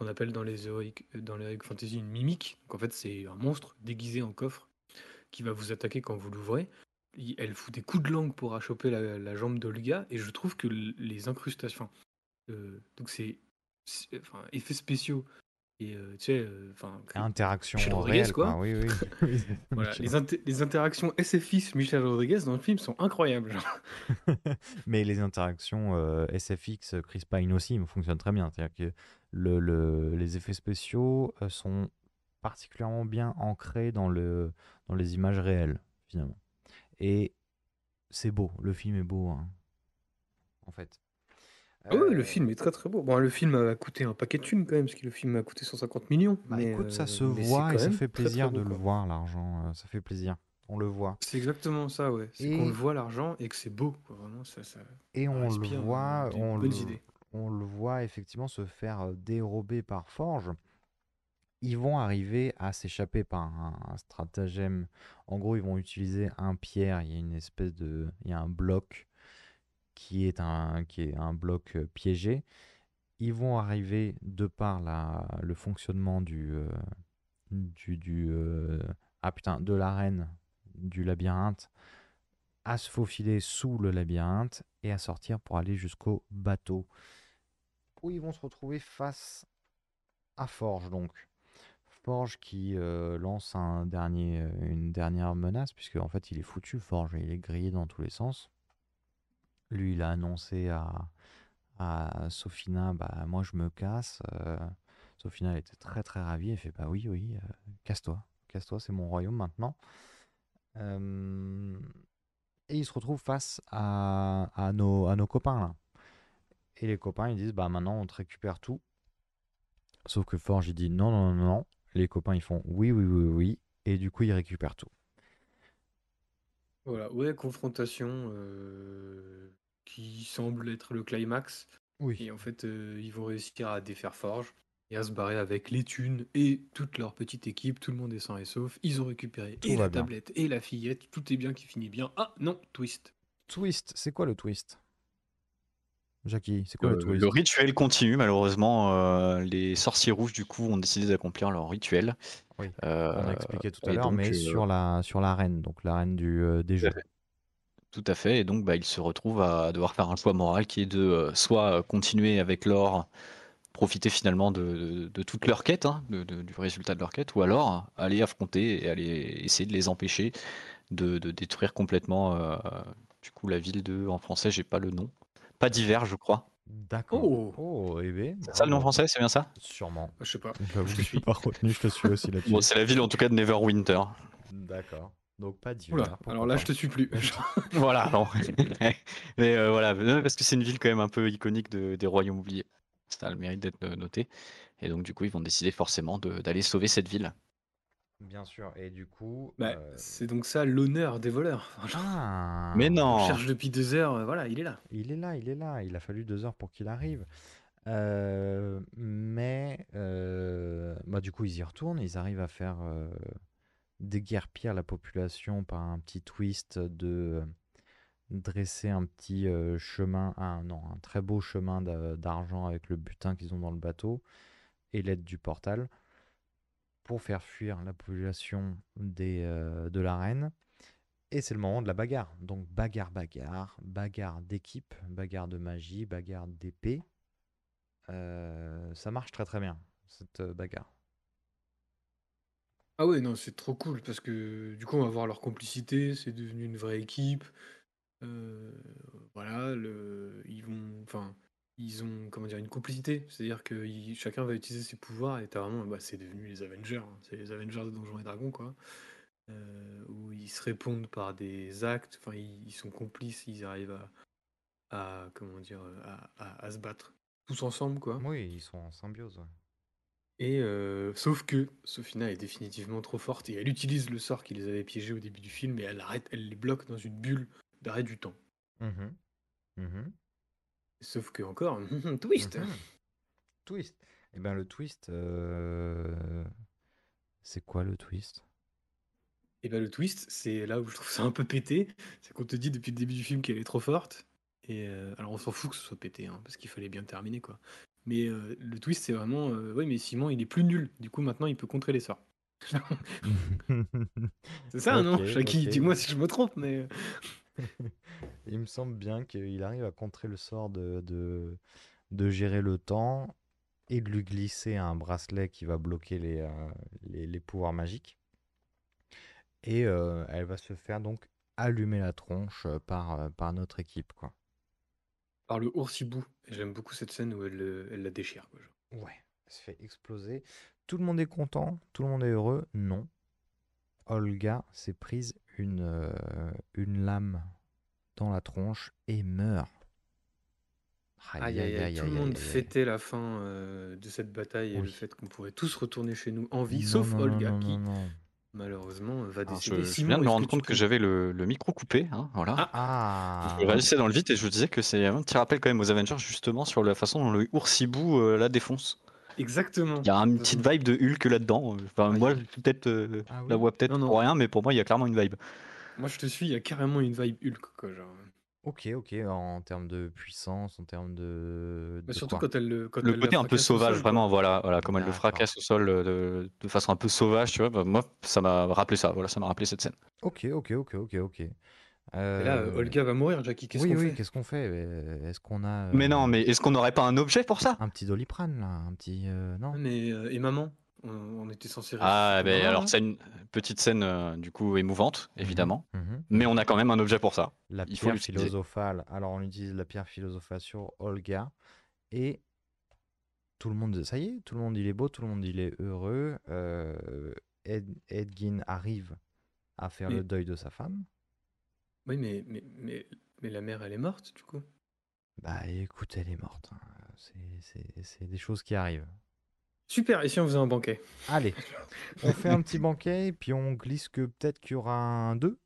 qu'on appelle dans les héroïques, dans les Heroic fantasy une mimique. Donc en fait, c'est un monstre déguisé en coffre qui va vous attaquer quand vous l'ouvrez. Elle fout des coups de langue pour achoper la, la jambe d'Olga, et je trouve que les incrustations, euh, donc c'est- enfin, effets spéciaux et euh, tu sais, euh, Interaction Michel Rodriguez, réelle, quoi. quoi. Oui, oui. Oui, [LAUGHS] voilà, Michel. les, inter- les interactions SFX Michel Rodriguez dans le film sont incroyables. genre. [LAUGHS] Mais les interactions euh, SFX, Chris Pine aussi, fonctionnent très bien. C'est-à-dire que le, le- les effets spéciaux sont particulièrement bien ancrés dans, le, dans les images réelles, finalement. Et c'est beau, le film est beau, hein, en fait. Ah oui, le Euh, film est très très beau. Bon, le film a coûté un paquet de thunes quand même, parce que le film a coûté 150 millions. bah, mais, écoute, ça euh, se voit et ça fait très, très plaisir beau, de le voir, l'argent. euh, ça fait plaisir. On le voit. C'est exactement ça, ouais. C'est Et- qu'on le voit l'argent et que c'est beau. quoi. Vraiment, ça, ça, Et on le voit, on le, idées. on le voit effectivement se faire dérober par Forge. Ils vont arriver à s'échapper par un, un stratagème. En gros, ils vont utiliser un pierre. Il y a une espèce de, il y a un bloc qui est un, bloc euh, piégé. Ils vont arriver de par le fonctionnement du, euh, du, euh, ah putain, de l'arène du labyrinthe à se faufiler sous le labyrinthe et à sortir pour aller jusqu'au bateau où ils vont se retrouver face à Forge donc. Forge qui lance une dernière menace puisque en fait il est foutu Forge, il est grillé dans tous les sens. Lui il a annoncé à, à Sophina bah moi je me casse. Euh, Sophina elle était très très ravie, elle fait bah oui oui euh, casse-toi, casse-toi c'est mon royaume maintenant. Euh, et il se retrouve face à, à, nos, à nos copains là. Et les copains ils disent bah maintenant on te récupère tout. Sauf que Forge il dit non non non non. Les copains ils font oui oui oui oui et du coup ils récupèrent tout. Voilà, ouais, confrontation qui semble être le climax. Oui. Et en fait, euh, ils vont réussir à défaire Forge et à se barrer avec les thunes et toute leur petite équipe. Tout le monde est sain et sauf. Ils ont récupéré Tout et la bien. tablette et la fillette. Tout est bien qui finit bien. Ah non, twist. Twist, c'est quoi le twist? Jackie, c'est quoi Euh, le twist? le rituel continue, malheureusement. euh, les sorciers rouges, du coup, ont décidé d'accomplir leur rituel. Oui, Euh, On a expliqué tout à l'heure, mais euh, sur la sur l'arène, donc l'arène du euh, des Tout à jeux. Tout à fait. Et donc, bah, ils se retrouvent à devoir faire un choix moral qui est de euh, soit euh, continuer avec l'or, profiter finalement de, de- de toute leur quête, hein, de- de- du résultat de leur quête, ou alors aller affronter et aller essayer de les empêcher de, de détruire complètement euh, du coup la ville de, en français, j'ai pas le nom, pas d'hiver, je crois. D'accord. Oh, Oh, eh C'est ça le nom bravo. français, c'est bien ça? Sûrement. je sais pas. J'avoue Je que te je suis. suis pas retenu, je te suis aussi là-dessus. Bon, c'est la ville en tout cas de Neverwinter. D'accord. Donc pas d'hiver. Oula, pourquoi alors là, pas. je te suis plus. [LAUGHS] Voilà, non. [LAUGHS] Mais euh, voilà, parce que c'est une ville quand même un peu iconique de- des royaumes oubliés. Ça a le mérite d'être euh, noté. Et donc, du coup, ils vont décider forcément de- d'aller sauver cette ville. Bien sûr. Et du coup. Bah, euh, c'est donc ça l'honneur des voleurs. Ah. Mais on non cherche depuis deux heures, voilà, il est là. Il est là, il est là. Il a fallu deux heures pour qu'il arrive. Euh, mais euh, bah, du coup, ils y retournent. Ils arrivent à faire euh, déguerpir la population par un petit twist de euh, dresser un petit euh, chemin, un, très beau chemin d'a- d'argent avec le butin qu'ils ont dans le bateau et l'aide du portal pour faire fuir la population euh, de la reine. Et c'est le moment de la bagarre. Donc bagarre, bagarre, bagarre d'équipe, bagarre de magie, bagarre d'épée. Ça marche très très bien, cette bagarre. Ah ouais, non, c'est trop cool parce que du coup, on va voir leur complicité, c'est devenu une vraie équipe. Euh, voilà, ils vont, enfin, ils ont, comment dire, une complicité, c'est-à-dire que chacun va utiliser ses pouvoirs et t'as vraiment, bah, c'est devenu les Avengers, hein, c'est les Avengers de Donjons et Dragons, quoi, euh, où ils se répondent par des actes, ils, sont complices, ils arrivent à, à se battre tous ensemble, quoi. Oui, ils sont en symbiose. Et euh, sauf que Sophina est définitivement trop forte et elle utilise le sort qui les avait piégés au début du film et elle arrête, elle les bloque dans une bulle d'arrêt du temps. Mhm. Mhm. Sauf que encore, [LAUGHS] twist. Mhm. Twist. Eh ben le twist, euh, c'est quoi le twist? Et ben le twist, c'est là où je trouve ça un peu pété, c'est qu'on te dit depuis le début du film qu'elle est trop forte. Et euh, alors on s'en fout que ce soit pété, hein, parce qu'il fallait bien terminer quoi. Mais euh, le twist, c'est vraiment, euh, oui, mais Simon, il est plus nul. Du coup, maintenant, il peut contrer les sorts. [LAUGHS] c'est ça, non, Shaki ok. Dis-moi si je me trompe, mais [LAUGHS] Il me semble bien qu'il arrive à contrer le sort de, de, de gérer le temps et de lui glisser un bracelet qui va bloquer les, euh, les, les pouvoirs magiques. Et euh, elle va se faire donc allumer la tronche euh, par, euh, par notre équipe. Quoi. Par le oursibou. J'aime beaucoup cette scène où elle, le- elle la déchire. Quoi, genre. Ouais, elle se fait exploser. Tout le monde est content, tout le monde est heureux. Non. Olga s'est prise une, euh, une lame dans la tronche et meurt. Aïe, aïe, aïe, tout le monde fêtait la fin euh, de cette bataille et le fait qu'on pourrait tous retourner chez nous en vie, Non, sauf non, non, Olga non, qui non, non. Malheureusement va Alors, décéder. je, je Simon, viens de me est-ce rendre tu compte que peux- j'avais le, le micro coupé. hein, voilà. Ah, Ah Je réagissais dans le vide et je disais que c'est un petit rappel quand même aux Avengers justement sur la façon dont le oursibou euh, la défonce. Exactement. Il y a une petite vibe de Hulk là-dedans. Enfin, Ouais. moi, je peut-être euh, Ah la oui. vois peut-être Non, non. pour rien, mais pour moi, il y a clairement une vibe. Moi je te suis, il y a carrément une vibe Hulk quoi. Genre. Ok, ok, en termes de puissance, en termes de. Bah, de surtout quoi? quand elle le quand Le elle la côté un peu fracasse au sauvage, sol, vraiment, voilà, voilà, comme elle le D'accord. fracasse au sol euh, de, de façon un peu sauvage, tu vois. bah, moi, ça m'a rappelé ça. Voilà, ça m'a rappelé cette scène. Ok, ok, ok, ok, ok. Et là, Euh, Olga va mourir, Jackie. Qu'est-ce oui, qu'on oui, fait? qu'est-ce qu'on fait? Euh, Est-ce qu'on a. Mais non, mais est-ce qu'on n'aurait pas un objet pour ça? Un petit doliprane, là Un petit. euh, non? Ouais, Mais euh, et maman, on, on était censé. Ah, ben alors, c'est une petite scène euh, du coup émouvante, évidemment. Mhm. Mais on a quand même un objet pour ça. La Il pierre philosophale. Alors, on utilise la pierre philosophale sur Olga. Et tout le monde, ça y est, tout le monde il est beau, tout le monde il est heureux. Euh, Ed, Edgin arrive à faire Mais- le deuil de sa femme. Oui, mais, mais, mais, mais la mère, elle est morte, du coup. Bah écoute, elle est morte. hein. C'est- C'est c'est des choses qui arrivent. Super, et si on faisait un banquet? Allez, on fait un petit banquet et puis on glisse que peut-être qu'il y aura un 2.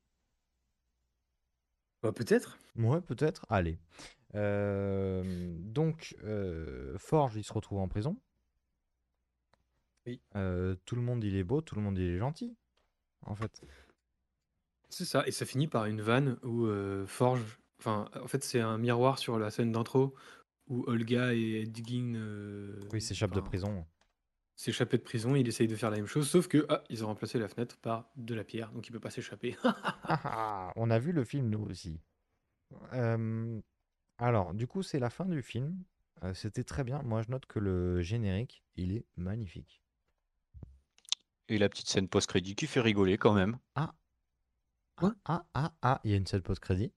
Bah, peut-être. Ouais, peut-être. Allez. Euh, donc, euh, Forge, il se retrouve en prison. Oui. Euh, tout le monde, il est beau, tout le monde, il est gentil. En fait. C'est ça, et ça finit par une vanne où Forge. Enfin, en fait, c'est un miroir sur la scène d'intro où Olga et Edgin. Oui, il s'échappe de prison. S'échapper de prison, il essaye de faire la même chose, sauf que ah, ils ont remplacé la fenêtre par de la pierre, donc il peut pas s'échapper. Ah, [LAUGHS] ah, on a vu le film, nous aussi. Euh, alors, du coup, c'est la fin du film. Euh, C'était très bien. Moi, je note que le générique, il est magnifique. Et la petite scène post-crédit qui fait rigoler quand même. Ah, Quoi? Ah, ah, ah, il y a une scène post-crédit.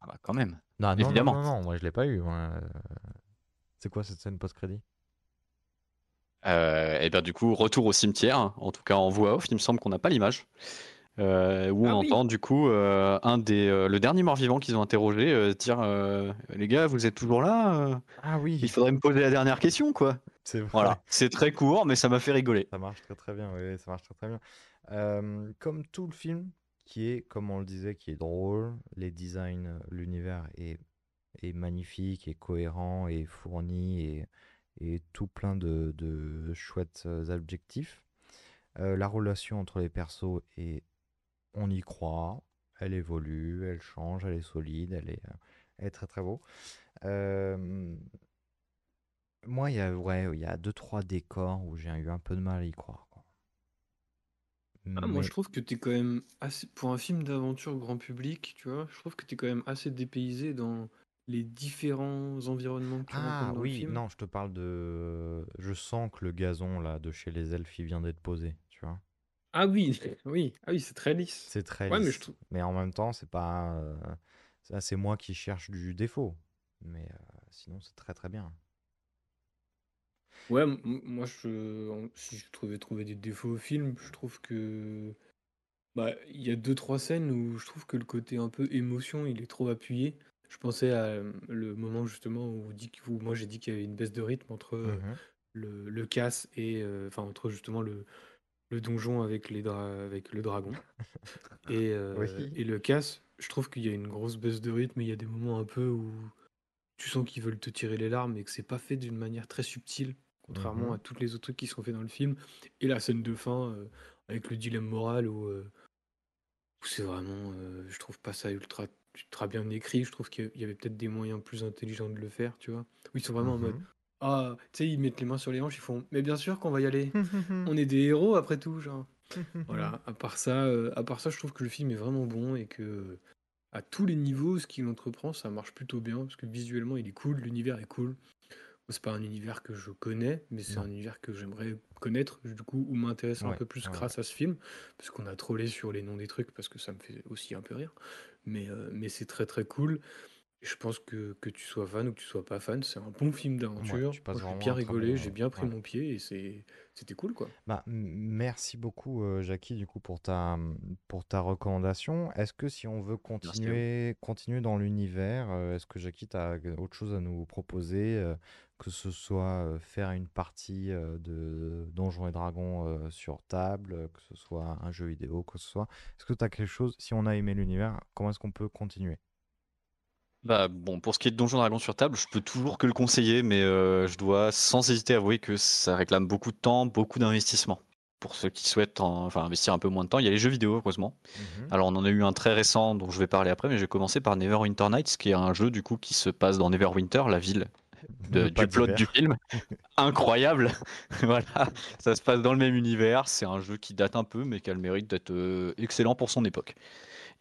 Ah bah quand même. Non, non, non, Évidemment. non, non, moi, je l'ai pas eu. moi. Euh, C'est quoi cette scène post-crédit? Euh, et bien du coup, retour au cimetière, en tout cas en voix off, il me semble qu'on n'a pas l'image. Euh, où Ah on oui. entend du coup euh, un des, le dernier mort-vivant qu'ils ont interrogé dire Les gars, vous êtes toujours là Ah oui, Il faudrait me poser la dernière question, quoi. c'est vrai. Voilà, c'est très court, mais ça m'a fait rigoler. Ça marche très très bien, oui, ça marche très très bien. Comme tout le film, qui est, comme on le disait, qui est drôle, les designs, l'univers est, est magnifique, est cohérent, et fourni, et, et tout plein de, de chouettes euh, adjectifs. Euh, la relation entre les persos est, on y croit, elle évolue, elle change, elle est solide, elle est, euh, elle est très très beau. Euh, moi, il y a, ouais, il y a deux trois décors où j'ai eu un peu de mal à y croire. quoi. Ah, moi, je trouve que t'es quand même assez. Pour un film d'aventure grand public, tu vois, je trouve que t'es quand même assez dépaysé dans les différents environnements que tu Ah rencontres dans le oui, film. non, je te parle de. Je sens que le gazon là de chez les elfes il vient d'être posé, tu vois. Ah oui, [LAUGHS] oui, ah oui, c'est très lisse. C'est très Ouais, mais lisse. je trouve. Mais en même temps, c'est pas. euh, Ça, c'est moi qui cherche du défaut. Mais euh, sinon, c'est très très bien. Ouais, m- m- moi, je, en- si je trouvais trouver des défauts au film, je trouve que. Bah, il y a deux, trois scènes où je trouve que le côté un peu émotion, il est trop appuyé. Je pensais à euh, le moment justement où, dit, que- où moi j'ai dit qu'il y avait une baisse de rythme entre euh, Mhm. le, le casse et. euh, Enfin, entre justement le, le donjon avec, les dra- avec le dragon. [LAUGHS] Et, euh, Oui. et le casse, je trouve qu'il y a une grosse baisse de rythme et il y a des moments un peu où tu sens qu'ils veulent te tirer les larmes et que c'est pas fait d'une manière très subtile, contrairement Mhm. à tous les autres trucs qui sont faits dans le film. Et la scène de fin, euh, avec le dilemme moral, où, euh, où c'est vraiment, euh, je trouve pas ça ultra, ultra bien écrit. Je trouve qu'il y avait peut-être des moyens plus intelligents de le faire, tu vois. Où ils sont vraiment en mode, Mhm. ah, tu sais, ils mettent les mains sur les hanches, ils font, mais bien sûr qu'on va y aller. [LAUGHS] On est des héros après tout, genre. [LAUGHS] Voilà, à part ça, euh, à part ça, je trouve que le film est vraiment bon et que à tous les niveaux, ce qu'il entreprend, ça marche plutôt bien parce que visuellement, il est cool, l'univers est cool. C'est pas un univers que je connais, mais c'est un univers que j'aimerais connaître, du coup, ou m'intéresser un peu plus ouais, grâce à ce film, parce qu'on a trollé sur les noms des trucs, parce que ça me fait aussi un peu rire. Mais, euh, mais c'est très très cool. Je pense que que tu sois fan ou que tu sois pas fan, c'est un bon film d'aventure. j'ai bien rigolé, j'ai bien pris ouais. mon pied et c'est c'était cool quoi. Bah, merci beaucoup, euh, Jackie, du coup, pour ta, pour ta recommandation. Est-ce que si on veut continuer, continuer dans l'univers, euh, est-ce que Jackie, tu as autre chose à nous proposer, euh, que ce soit faire une partie de Donjons et Dragons sur table, que ce soit un jeu vidéo, que ce soit. Est-ce que tu as quelque chose, si on a aimé l'univers, comment est-ce qu'on peut continuer? Bah bon, pour ce qui est de Donjons Dragons sur table, je peux toujours que le conseiller, mais euh, je dois sans hésiter avouer que ça réclame beaucoup de temps, beaucoup d'investissement. Pour ceux qui souhaitent en- enfin, investir un peu moins de temps, il y a les jeux vidéo, heureusement. Mhm. Alors on en a eu un très récent dont je vais parler après, mais je vais commencer par Neverwinter Nights, qui est un jeu du coup qui se passe dans Neverwinter, la ville de- du plot du film. [LAUGHS] Incroyable. [LAUGHS] voilà, ça se passe dans le même univers. C'est un jeu qui date un peu, mais qui a le mérite d'être euh, excellent pour son époque.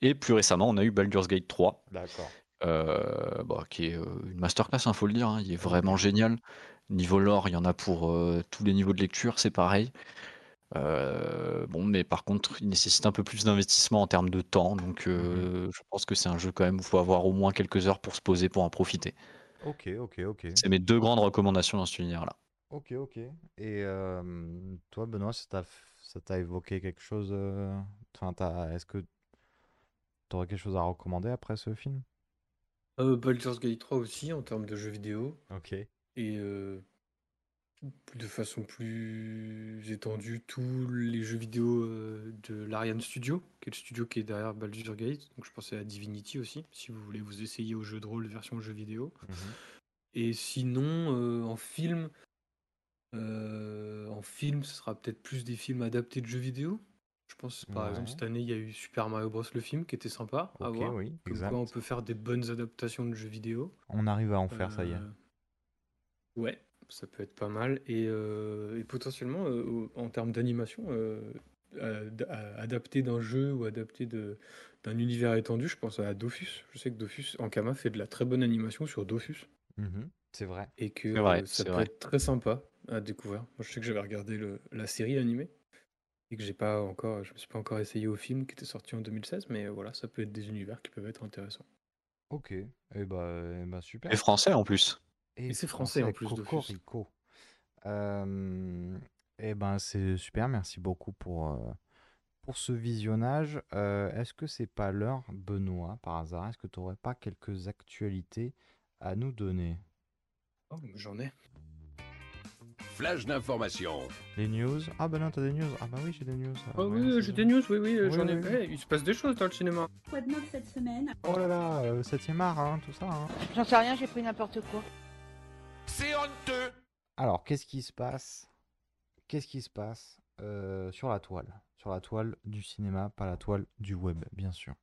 Et plus récemment, on a eu Baldur's Gate 3, D'accord. euh, bah, qui est euh, une masterclass, il faut le dire. hein. Il est vraiment génial. Niveau lore, il y en a pour euh, tous les niveaux de lecture, c'est pareil. Euh, bon, mais par contre, il nécessite un peu plus d'investissement en termes de temps. Donc, euh, je pense que c'est un jeu quand même où il faut avoir au moins quelques heures pour se poser, pour en profiter. Ok, ok, ok. C'est mes deux grandes recommandations dans cet univers-là. Ok, ok. Et euh, toi, Benoît, ça t'a f- ça t'a évoqué quelque chose euh, Enfin, t'as- est-ce que tu aurais quelque chose à recommander après ce film? Euh, Baldur's Gate 3 aussi en termes de jeux vidéo. Ok. Et euh, de façon plus étendue, tous les jeux vidéo euh, de l'Ariane Studio, qui est le studio qui est derrière Baldur's Gate. Donc je pensais à Divinity aussi, si vous voulez vous essayer au jeu de rôle version jeu vidéo. Mhm. Et sinon, euh, en film, euh, en film, ce sera peut-être plus des films adaptés de jeux vidéo. Je pense, par exemple, cette année, il y a eu Super Mario Bros. le film qui était sympa à voir. oui, Comme exact. quoi, on peut faire des bonnes adaptations de jeux vidéo. On arrive à en faire, ça y est. Ouais, ça peut être pas mal. Et, euh, et potentiellement, euh, en termes d'animation, euh, adapté d'un jeu ou adapté de- d'un univers étendu, je pense à Dofus. Je sais que Dofus, Ankama fait de la très bonne animation sur Dofus. Mhm, C'est vrai. Et que C'est vrai, euh, ça c'est peut vrai. être très sympa à découvrir. Moi, je sais que j'avais regardé le- la série animée et que j'ai pas encore, je me suis pas encore essayé au film qui était sorti en 2016, mais voilà, ça peut être des univers qui peuvent être intéressants. Ok. Et bah, eh bah, super. Et français en plus. Et c'est français en plus, Dofus. Cocorico. Euh, eh ben, c'est super. Merci beaucoup pour, euh, pour ce visionnage. Euh, est-ce que c'est pas l'heure, Benoît, par hasard Est-ce que tu n'aurais pas quelques actualités à nous donner? Oh, j'en ai. Flash d'information. Les news? Ah bah non, t'as des news? Ah bah oui, j'ai des news. Oh ouais, oui, j'ai des news, oui, oui, Oui, j'en ai. oui, oui. Il se passe des choses dans le cinéma. Quoi de neuf cette semaine? Oh là là, euh, 7ème art, hein, tout ça. hein. J'en sais rien, j'ai pris n'importe quoi. C'est honteux. Alors, qu'est-ce qui se passe? Qu'est-ce qui se passe euh, sur la toile? Sur la toile du cinéma, pas la toile du web, bien sûr.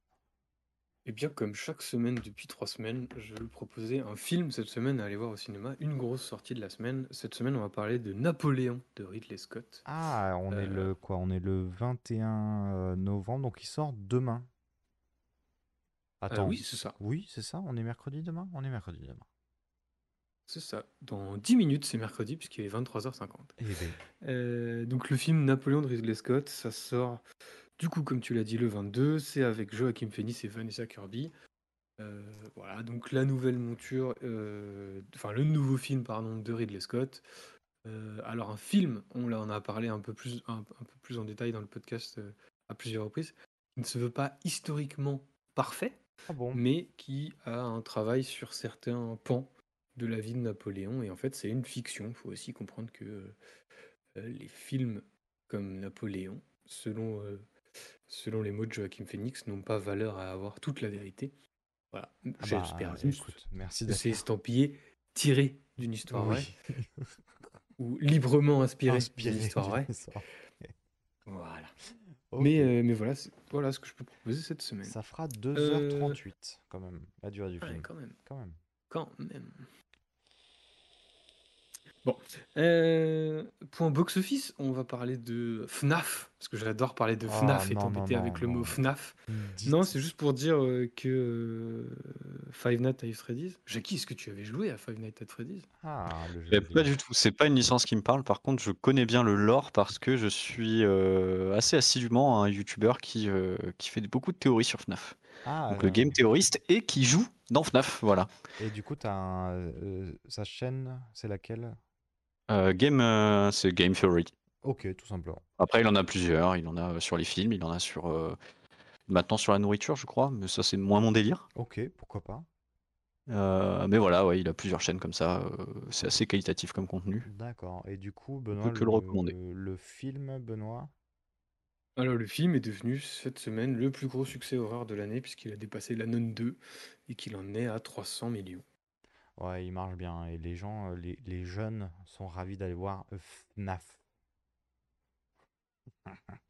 Et bien, comme chaque semaine depuis trois semaines, je vais vous proposer un film cette semaine à aller voir au cinéma. Une grosse sortie de la semaine. Cette semaine, on va parler de Napoléon de Ridley Scott. Ah, on est Euh, le quoi? On est le 21 euh, novembre, donc il sort demain. Attends. oui, c'est ça. Oui, c'est ça. On est mercredi demain? On est mercredi demain. C'est ça. Dans 10 minutes, c'est mercredi, puisqu'il est 23h50. Eh ben, Euh, donc le film Napoléon de Ridley Scott, ça sort du coup, comme tu l'as dit, le 22. C'est avec Joachim Phoenix et Vanessa Kirby. Euh, voilà, donc la nouvelle monture, euh, enfin le nouveau film, pardon, de Ridley Scott. Alors un film, on là, on a parlé un peu plus, un, un peu plus en détail dans le podcast à plusieurs reprises, qui ne se veut pas historiquement parfait, ah bon? mais qui a un travail sur certains pans de la vie de Napoléon. Et en fait, c'est une fiction. Il faut aussi comprendre que euh, les films comme Napoléon, selon, euh, selon les mots de Joachim Phoenix, n'ont pas valeur à avoir toute la vérité. Voilà, Ah j'espère bah, juste écoute, merci que c'est estampillé tiré d'une histoire vraie, ou librement inspiré, Inspiré d'une histoire vraie. Voilà. Mais, euh, mais voilà, voilà ce que je peux proposer cette semaine. Ça fera Euh, 2h38 quand même, la durée du ouais, film. quand même. Quand même. Quand même. Bon, euh, point box-office, on va parler de FNAF, parce que j'adore parler de Oh, FNAF et non, non, t'embêter non, avec le non, mot. FNAF. Dites- Non, c'est juste pour dire euh, que euh, Five Nights at Freddy's. Jackie, est-ce que tu avais joué à Five Nights at Freddy's? Ah, le jeu vidéo. pas du tout, c'est pas une licence qui me parle. Par contre, je connais bien le lore parce que je suis euh, assez assidûment un YouTuber qui, euh, qui fait beaucoup de théories sur FNAF. Ah, Donc le game théoriste et qui joue dans FNAF, voilà. et du coup, t'as un, euh, sa chaîne, c'est laquelle? Euh, game, euh, c'est Game Theory. Ok, tout simplement. Après, il en a plusieurs. Il en a sur les films, il en a sur euh, maintenant sur la nourriture, je crois, mais ça c'est moins mon délire. Ok, pourquoi pas? Euh, mais voilà, ouais, il a plusieurs chaînes comme ça. euh, c'est assez qualitatif comme contenu. D'accord. Et du coup, Benoît, que le recommander. le film, Benoît? Alors, le film est devenu cette semaine le plus gros succès horreur de l'année, puisqu'il a dépassé la nonne 2 et qu'il en est à 300 millions. Ouais, il marche bien. Et les gens, euh, les, les jeunes sont ravis d'aller voir FNAF. [LAUGHS]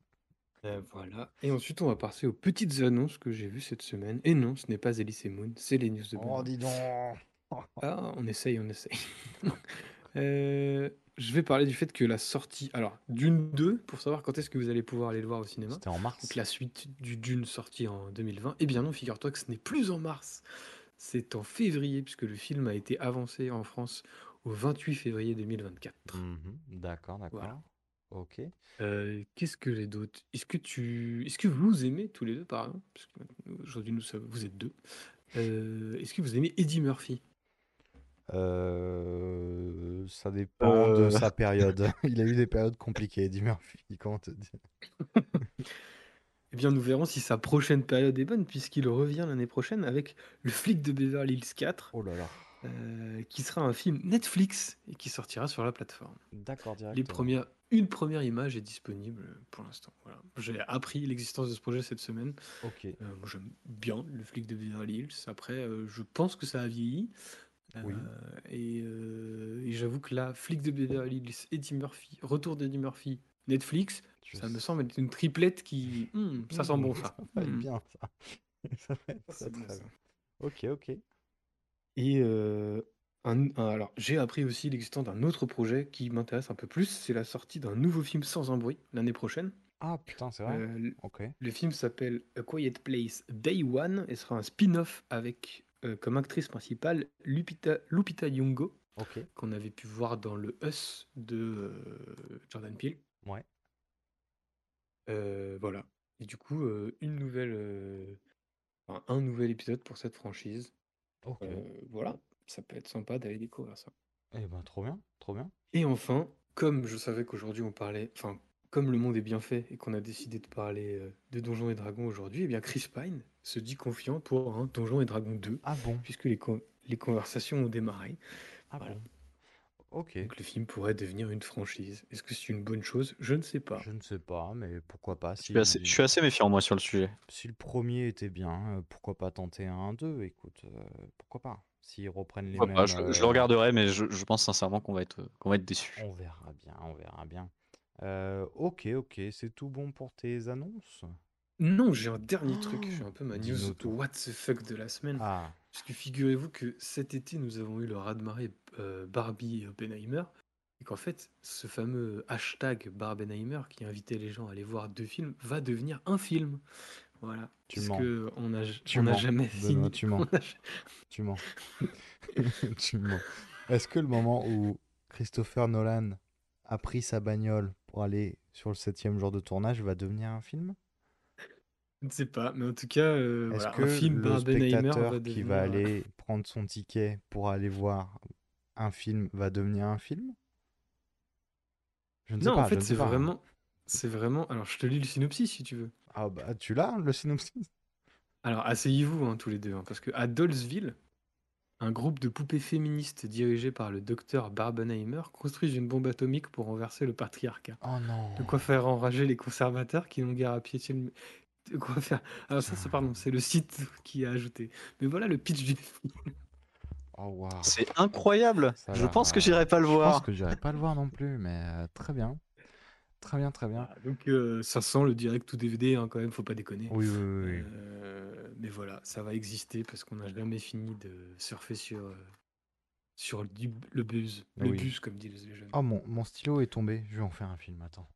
Euh, voilà. Et ensuite, on va passer aux petites annonces que j'ai vues cette semaine. Et non, ce n'est pas Elise et Moon, c'est les news de Oh, Benoît. dis donc! Ah, on essaye, on essaye. [LAUGHS] Euh, je vais parler du fait que la sortie, alors Dune 2, pour savoir quand est-ce que vous allez pouvoir aller le voir au cinéma. C'était en mars. Donc la suite du Dune sorti en 2020. Eh bien non, figure-toi que ce n'est plus en mars, c'est en février, puisque le film a été avancé en France au 28 février 2024. Mhm, D'accord, d'accord. Voilà. Ok. Euh, Qu'est-ce que j'ai d'autre? Est-ce que tu, est-ce que vous aimez tous les deux, par exemple? Parce que aujourd'hui nous sommes- vous êtes deux. Euh, Est-ce que vous aimez Eddie Murphy? Euh, ça dépend de sa période. [LAUGHS] Il a eu des périodes compliquées, Eddie Murphy, comment te dire? [LAUGHS] Eh bien, nous verrons si sa prochaine période est bonne, puisqu'il revient l'année prochaine avec Le flic de Beverly Hills 4, Oh là là. euh, qui sera un film Netflix et qui sortira sur la plateforme. D'accord, Les premières, une première image est disponible pour l'instant. Voilà. J'ai appris l'existence de ce projet cette semaine. Ok. Euh, moi, j'aime bien le flic de Beverly Hills. Après, euh, je pense que ça a vieilli. Oui. Et et j'avoue que là, flic de Beverly Hills, Eddie Murphy, retour d'Eddie Murphy, Netflix, Je ça me semble être une triplette qui. Hmm, ça sent bon, ça. [LAUGHS] Ça va être Hmm. bien, ça. [LAUGHS] Ça va être très, bon, très bien. Ok, ok. Et euh, un- un- alors, j'ai appris aussi l'existence d'un autre projet qui m'intéresse un peu plus. C'est la sortie d'un nouveau film sans un bruit l'année prochaine. Ah, putain, c'est vrai? Euh, le- Ok. le film s'appelle A Quiet Place Day One et sera un spin-off avec euh, comme actrice principale Lupita, Lupita Nyong'o Ok. qu'on avait pu voir dans le Us de euh, Jordan Peele. Ouais. Voilà. Et du coup, une nouvelle, enfin, un nouvel épisode pour cette franchise. Ok. Voilà, ça peut être sympa d'aller découvrir ça. Eh ben, trop bien, trop bien. Et enfin, comme je savais qu'aujourd'hui on parlait, enfin, comme le monde est bien fait et qu'on a décidé de parler de Donjons et Dragons aujourd'hui, eh bien Chris Pine se dit confiant pour un Donjons et Dragons 2, Ah bon? puisque les, con- les conversations ont démarré. Ah Voilà. bon? Ok. Donc le film pourrait devenir une franchise. Est-ce que c'est une bonne chose? Je ne sais pas. Je ne sais pas, mais pourquoi pas. Je suis assez, je suis assez méfiant moi sur le sujet. Si le premier était bien, euh, pourquoi pas tenter un 2? Écoute, euh, pourquoi pas? S'ils reprennent les Pourquoi mêmes. pas, je, je le euh, regarderai, mais je, je pense sincèrement qu'on va être, qu'on va être déçu. On verra bien, on verra bien. Euh, ok, ok, c'est tout bon pour tes annonces? Non, j'ai un dernier truc. J'ai un peu ma Dis-nous news tout. what the fuck de la semaine. Ah, Parce que figurez-vous que cet été, nous avons eu le raz-de-marée euh, Barbie et Oppenheimer. Et qu'en fait, ce fameux hashtag Barbenheimer qui invitait les gens à aller voir deux films va devenir un film. Voilà. Tu Parce mens. que on n'a tu on n'a mens. jamais Benoît, fini. tu mens. [LAUGHS] on Tu mens. [LAUGHS] Tu mens. Est-ce que le moment où Christopher Nolan a pris sa bagnole pour aller sur le septième jour de tournage va devenir un film? Je ne sais pas, mais en tout cas, euh, Est-ce voilà, que un film le Barbenheimer spectateur va qui devenir. va euh, aller prendre son ticket pour aller voir un film va devenir un film? Je ne sais Non, pas, en je fait, ne sais c'est pas. hein. vraiment, c'est vraiment. Alors, je te lis le synopsis si tu veux. Ah bah tu l'as, le synopsis? Alors, asseyez-vous hein, tous les deux, hein, parce que à Dollsville, un groupe de poupées féministes dirigé par le docteur Barbenheimer construisent une bombe atomique pour renverser le patriarcat. Oh non. De quoi faire enrager les conservateurs qui n'ont guère à piétiner le... De quoi faire... Alors ça, c'est pardon, c'est le site qui a ajouté. Mais voilà le pitch du film. Oh waouh. C'est incroyable. Ça Je pense que euh, j'irai pas le Je pense voir. que j'irai pas le voir non plus, mais euh, très bien. Très bien, très bien. Donc euh, ça sent le direct ou DVD, hein, quand même, faut pas déconner. Oui, oui, oui. Euh, mais voilà, ça va exister parce qu'on n'a jamais fini de surfer sur, euh, sur le, le buzz. Le Oui. buzz, comme disent les jeunes. Oh mon, mon stylo est tombé, je vais en faire un film, attends.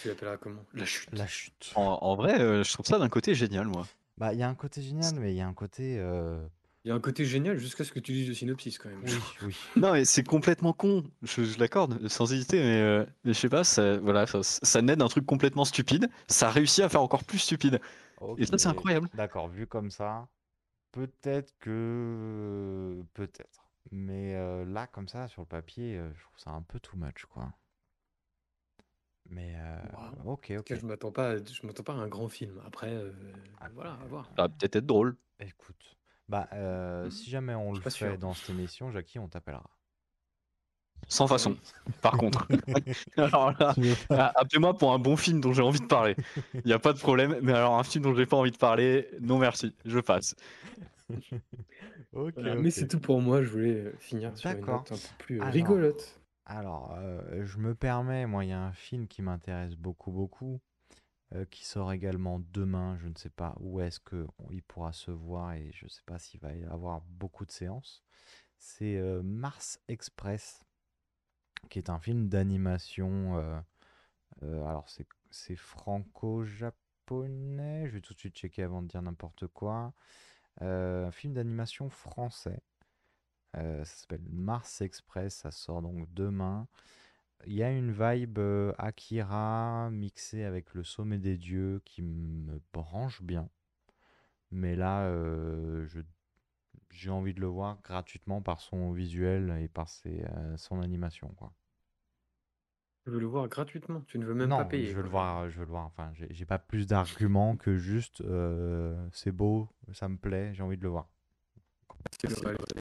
Tu l'appelleras comment? La chute. La chute. En, en vrai, euh, je trouve ça d'un côté génial, moi. Bah il y a un côté génial, mais il y a un côté... euh, Il y a un côté génial jusqu'à ce que tu lises le synopsis quand même. Oui, oui. [LAUGHS] Non, mais c'est complètement con. Je, je l'accorde, sans hésiter, mais, euh, mais je sais pas, ça, voilà, ça, ça naît d'un truc complètement stupide. Ça réussit à faire encore plus stupide. Et ça, c'est Ok, incroyable. D'accord, vu comme ça, peut-être que... Peut-être. Mais euh, là, comme ça, sur le papier, euh, je trouve ça un peu too much, quoi. Mais euh, Wow. ok, En tout ok. je m'attends pas, à- je m'attends pas à un grand film. Après, euh, voilà, à voir. Ça va peut-être être drôle. Écoute, bah euh, si jamais on le pas fait sûr. dans cette émission, Jackie, on t'appellera. Sans façon, par [LAUGHS] contre. [LAUGHS] alors là, Tu veux pas ah, appelez-moi pour un bon film dont j'ai envie de parler. [LAUGHS] Il n'y a pas de problème, mais alors un film dont j'ai pas envie de parler, non merci, je passe. Ok, Voilà, ok. Mais c'est tout pour moi. Je voulais euh, finir sur une D'accord. note un peu plus euh, Alors, rigolote. Alors, euh, je me permets, moi, il y a un film qui m'intéresse beaucoup, beaucoup, euh, qui sort également demain. Je ne sais pas où est-ce que on- il pourra se voir et je ne sais pas s'il va y avoir beaucoup de séances. C'est euh, Mars Express, qui est un film d'animation. alors, c'est franco-japonais. Je vais tout de suite checker avant de dire n'importe quoi. Un film d'animation français. Euh, ça s'appelle Mars Express, ça sort donc demain. Il y a une vibe euh, Akira mixée avec le sommet des dieux qui me branche bien. Mais là, euh, j'ai envie de le voir gratuitement par son visuel et par ses, son animation. Quoi. Je veux le voir gratuitement? Tu ne veux même non, pas payer. je veux le voir, je veux le voir. Enfin, j'ai pas plus d'arguments que juste c'est beau, ça me plaît, j'ai envie de le voir. Le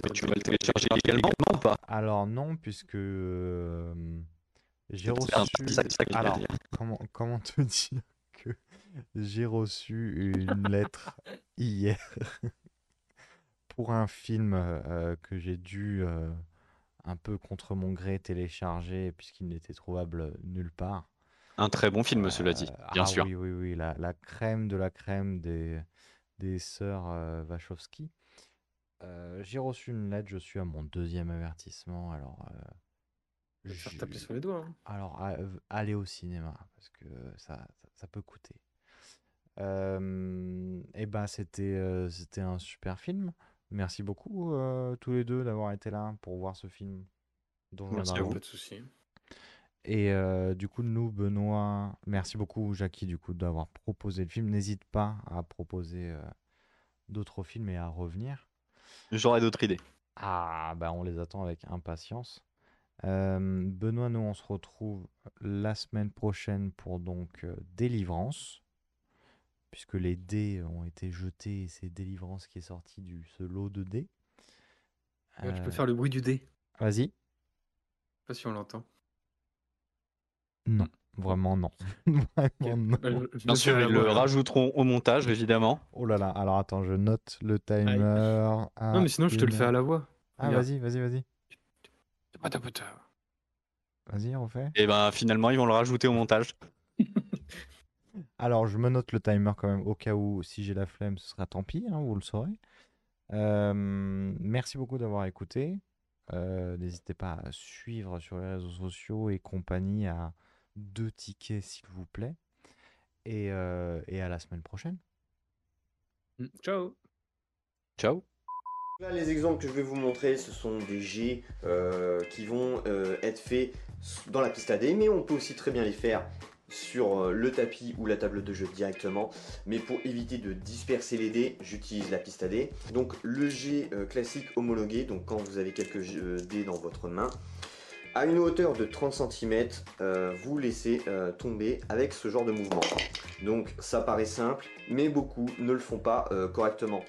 Mais tu vas le télécharger également ou pas? Alors non, puisque euh, j'ai reçu. un petit sac- sac à Alors, comment, comment te [LAUGHS] dire que j'ai reçu une lettre hier [LAUGHS] pour un film euh, que j'ai dû euh, un peu contre mon gré télécharger puisqu'il n'était trouvable nulle part. Un très bon film, cela dit, Euh, bien ah sûr. Oui, oui, oui, la, la crème de la crème des, des sœurs euh, Wachowski. Euh, j'ai reçu une lettre, je suis à mon deuxième avertissement. Alors, euh, Je vais faire taper sur les doigts. hein. alors, a- v- aller au cinéma, parce que ça, ça, ça peut coûter. Euh, et ben, c'était euh, c'était un super film. Merci beaucoup, euh, tous les deux, d'avoir été là pour voir ce film. Et Merci à vous. Pas de souci. Et euh, du coup, nous, Benoît, merci beaucoup, Jackie, du coup, d'avoir proposé le film. N'hésite pas à proposer euh, d'autres films et à revenir. J'aurai d'autres idées. Ah, bah on les attend avec impatience. Euh, Benoît, nous, on se retrouve la semaine prochaine pour donc euh, Délivrance, puisque les dés ont été jetés et c'est Délivrance qui est sorti du ce lot de dés. Ouais, Tu peux Euh, faire le bruit du dé. Vas-y. Je sais pas si on l'entend. Non, vraiment non. [LAUGHS] Vraiment non. Bah, je Bien sûr, ils le rajouteront au montage, évidemment. Oh là là, alors attends, je note le timer. à Non, mais sinon, je te le Ah, fais à la voix. Ah, vas-y, vas-y, vas-y. Vas-y, refais. Et ben finalement, ils vont le rajouter au montage. [LAUGHS] Alors, je me note le timer quand même, au cas où, si j'ai la flemme, ce sera tant pis, hein, vous le saurez. Euh, merci beaucoup d'avoir écouté. Euh, N'hésitez pas à suivre sur les réseaux sociaux et compagnie à deux tickets, s'il vous plaît. Et, euh, et à la semaine prochaine. Mm, Ciao. Ciao. Là, les exemples que je vais vous montrer, ce sont des jets euh, qui vont euh, être faits dans la piste AD, mais on peut aussi très bien les faire sur le tapis ou la table de jeu directement. Mais pour éviter de disperser les dés, j'utilise la piste AD. Donc le jet classique homologué, donc quand vous avez quelques dés dans votre main, à une hauteur de 30 cm, vous laissez euh, tomber avec ce genre de mouvement. Donc ça paraît simple, mais beaucoup ne le font pas euh, correctement.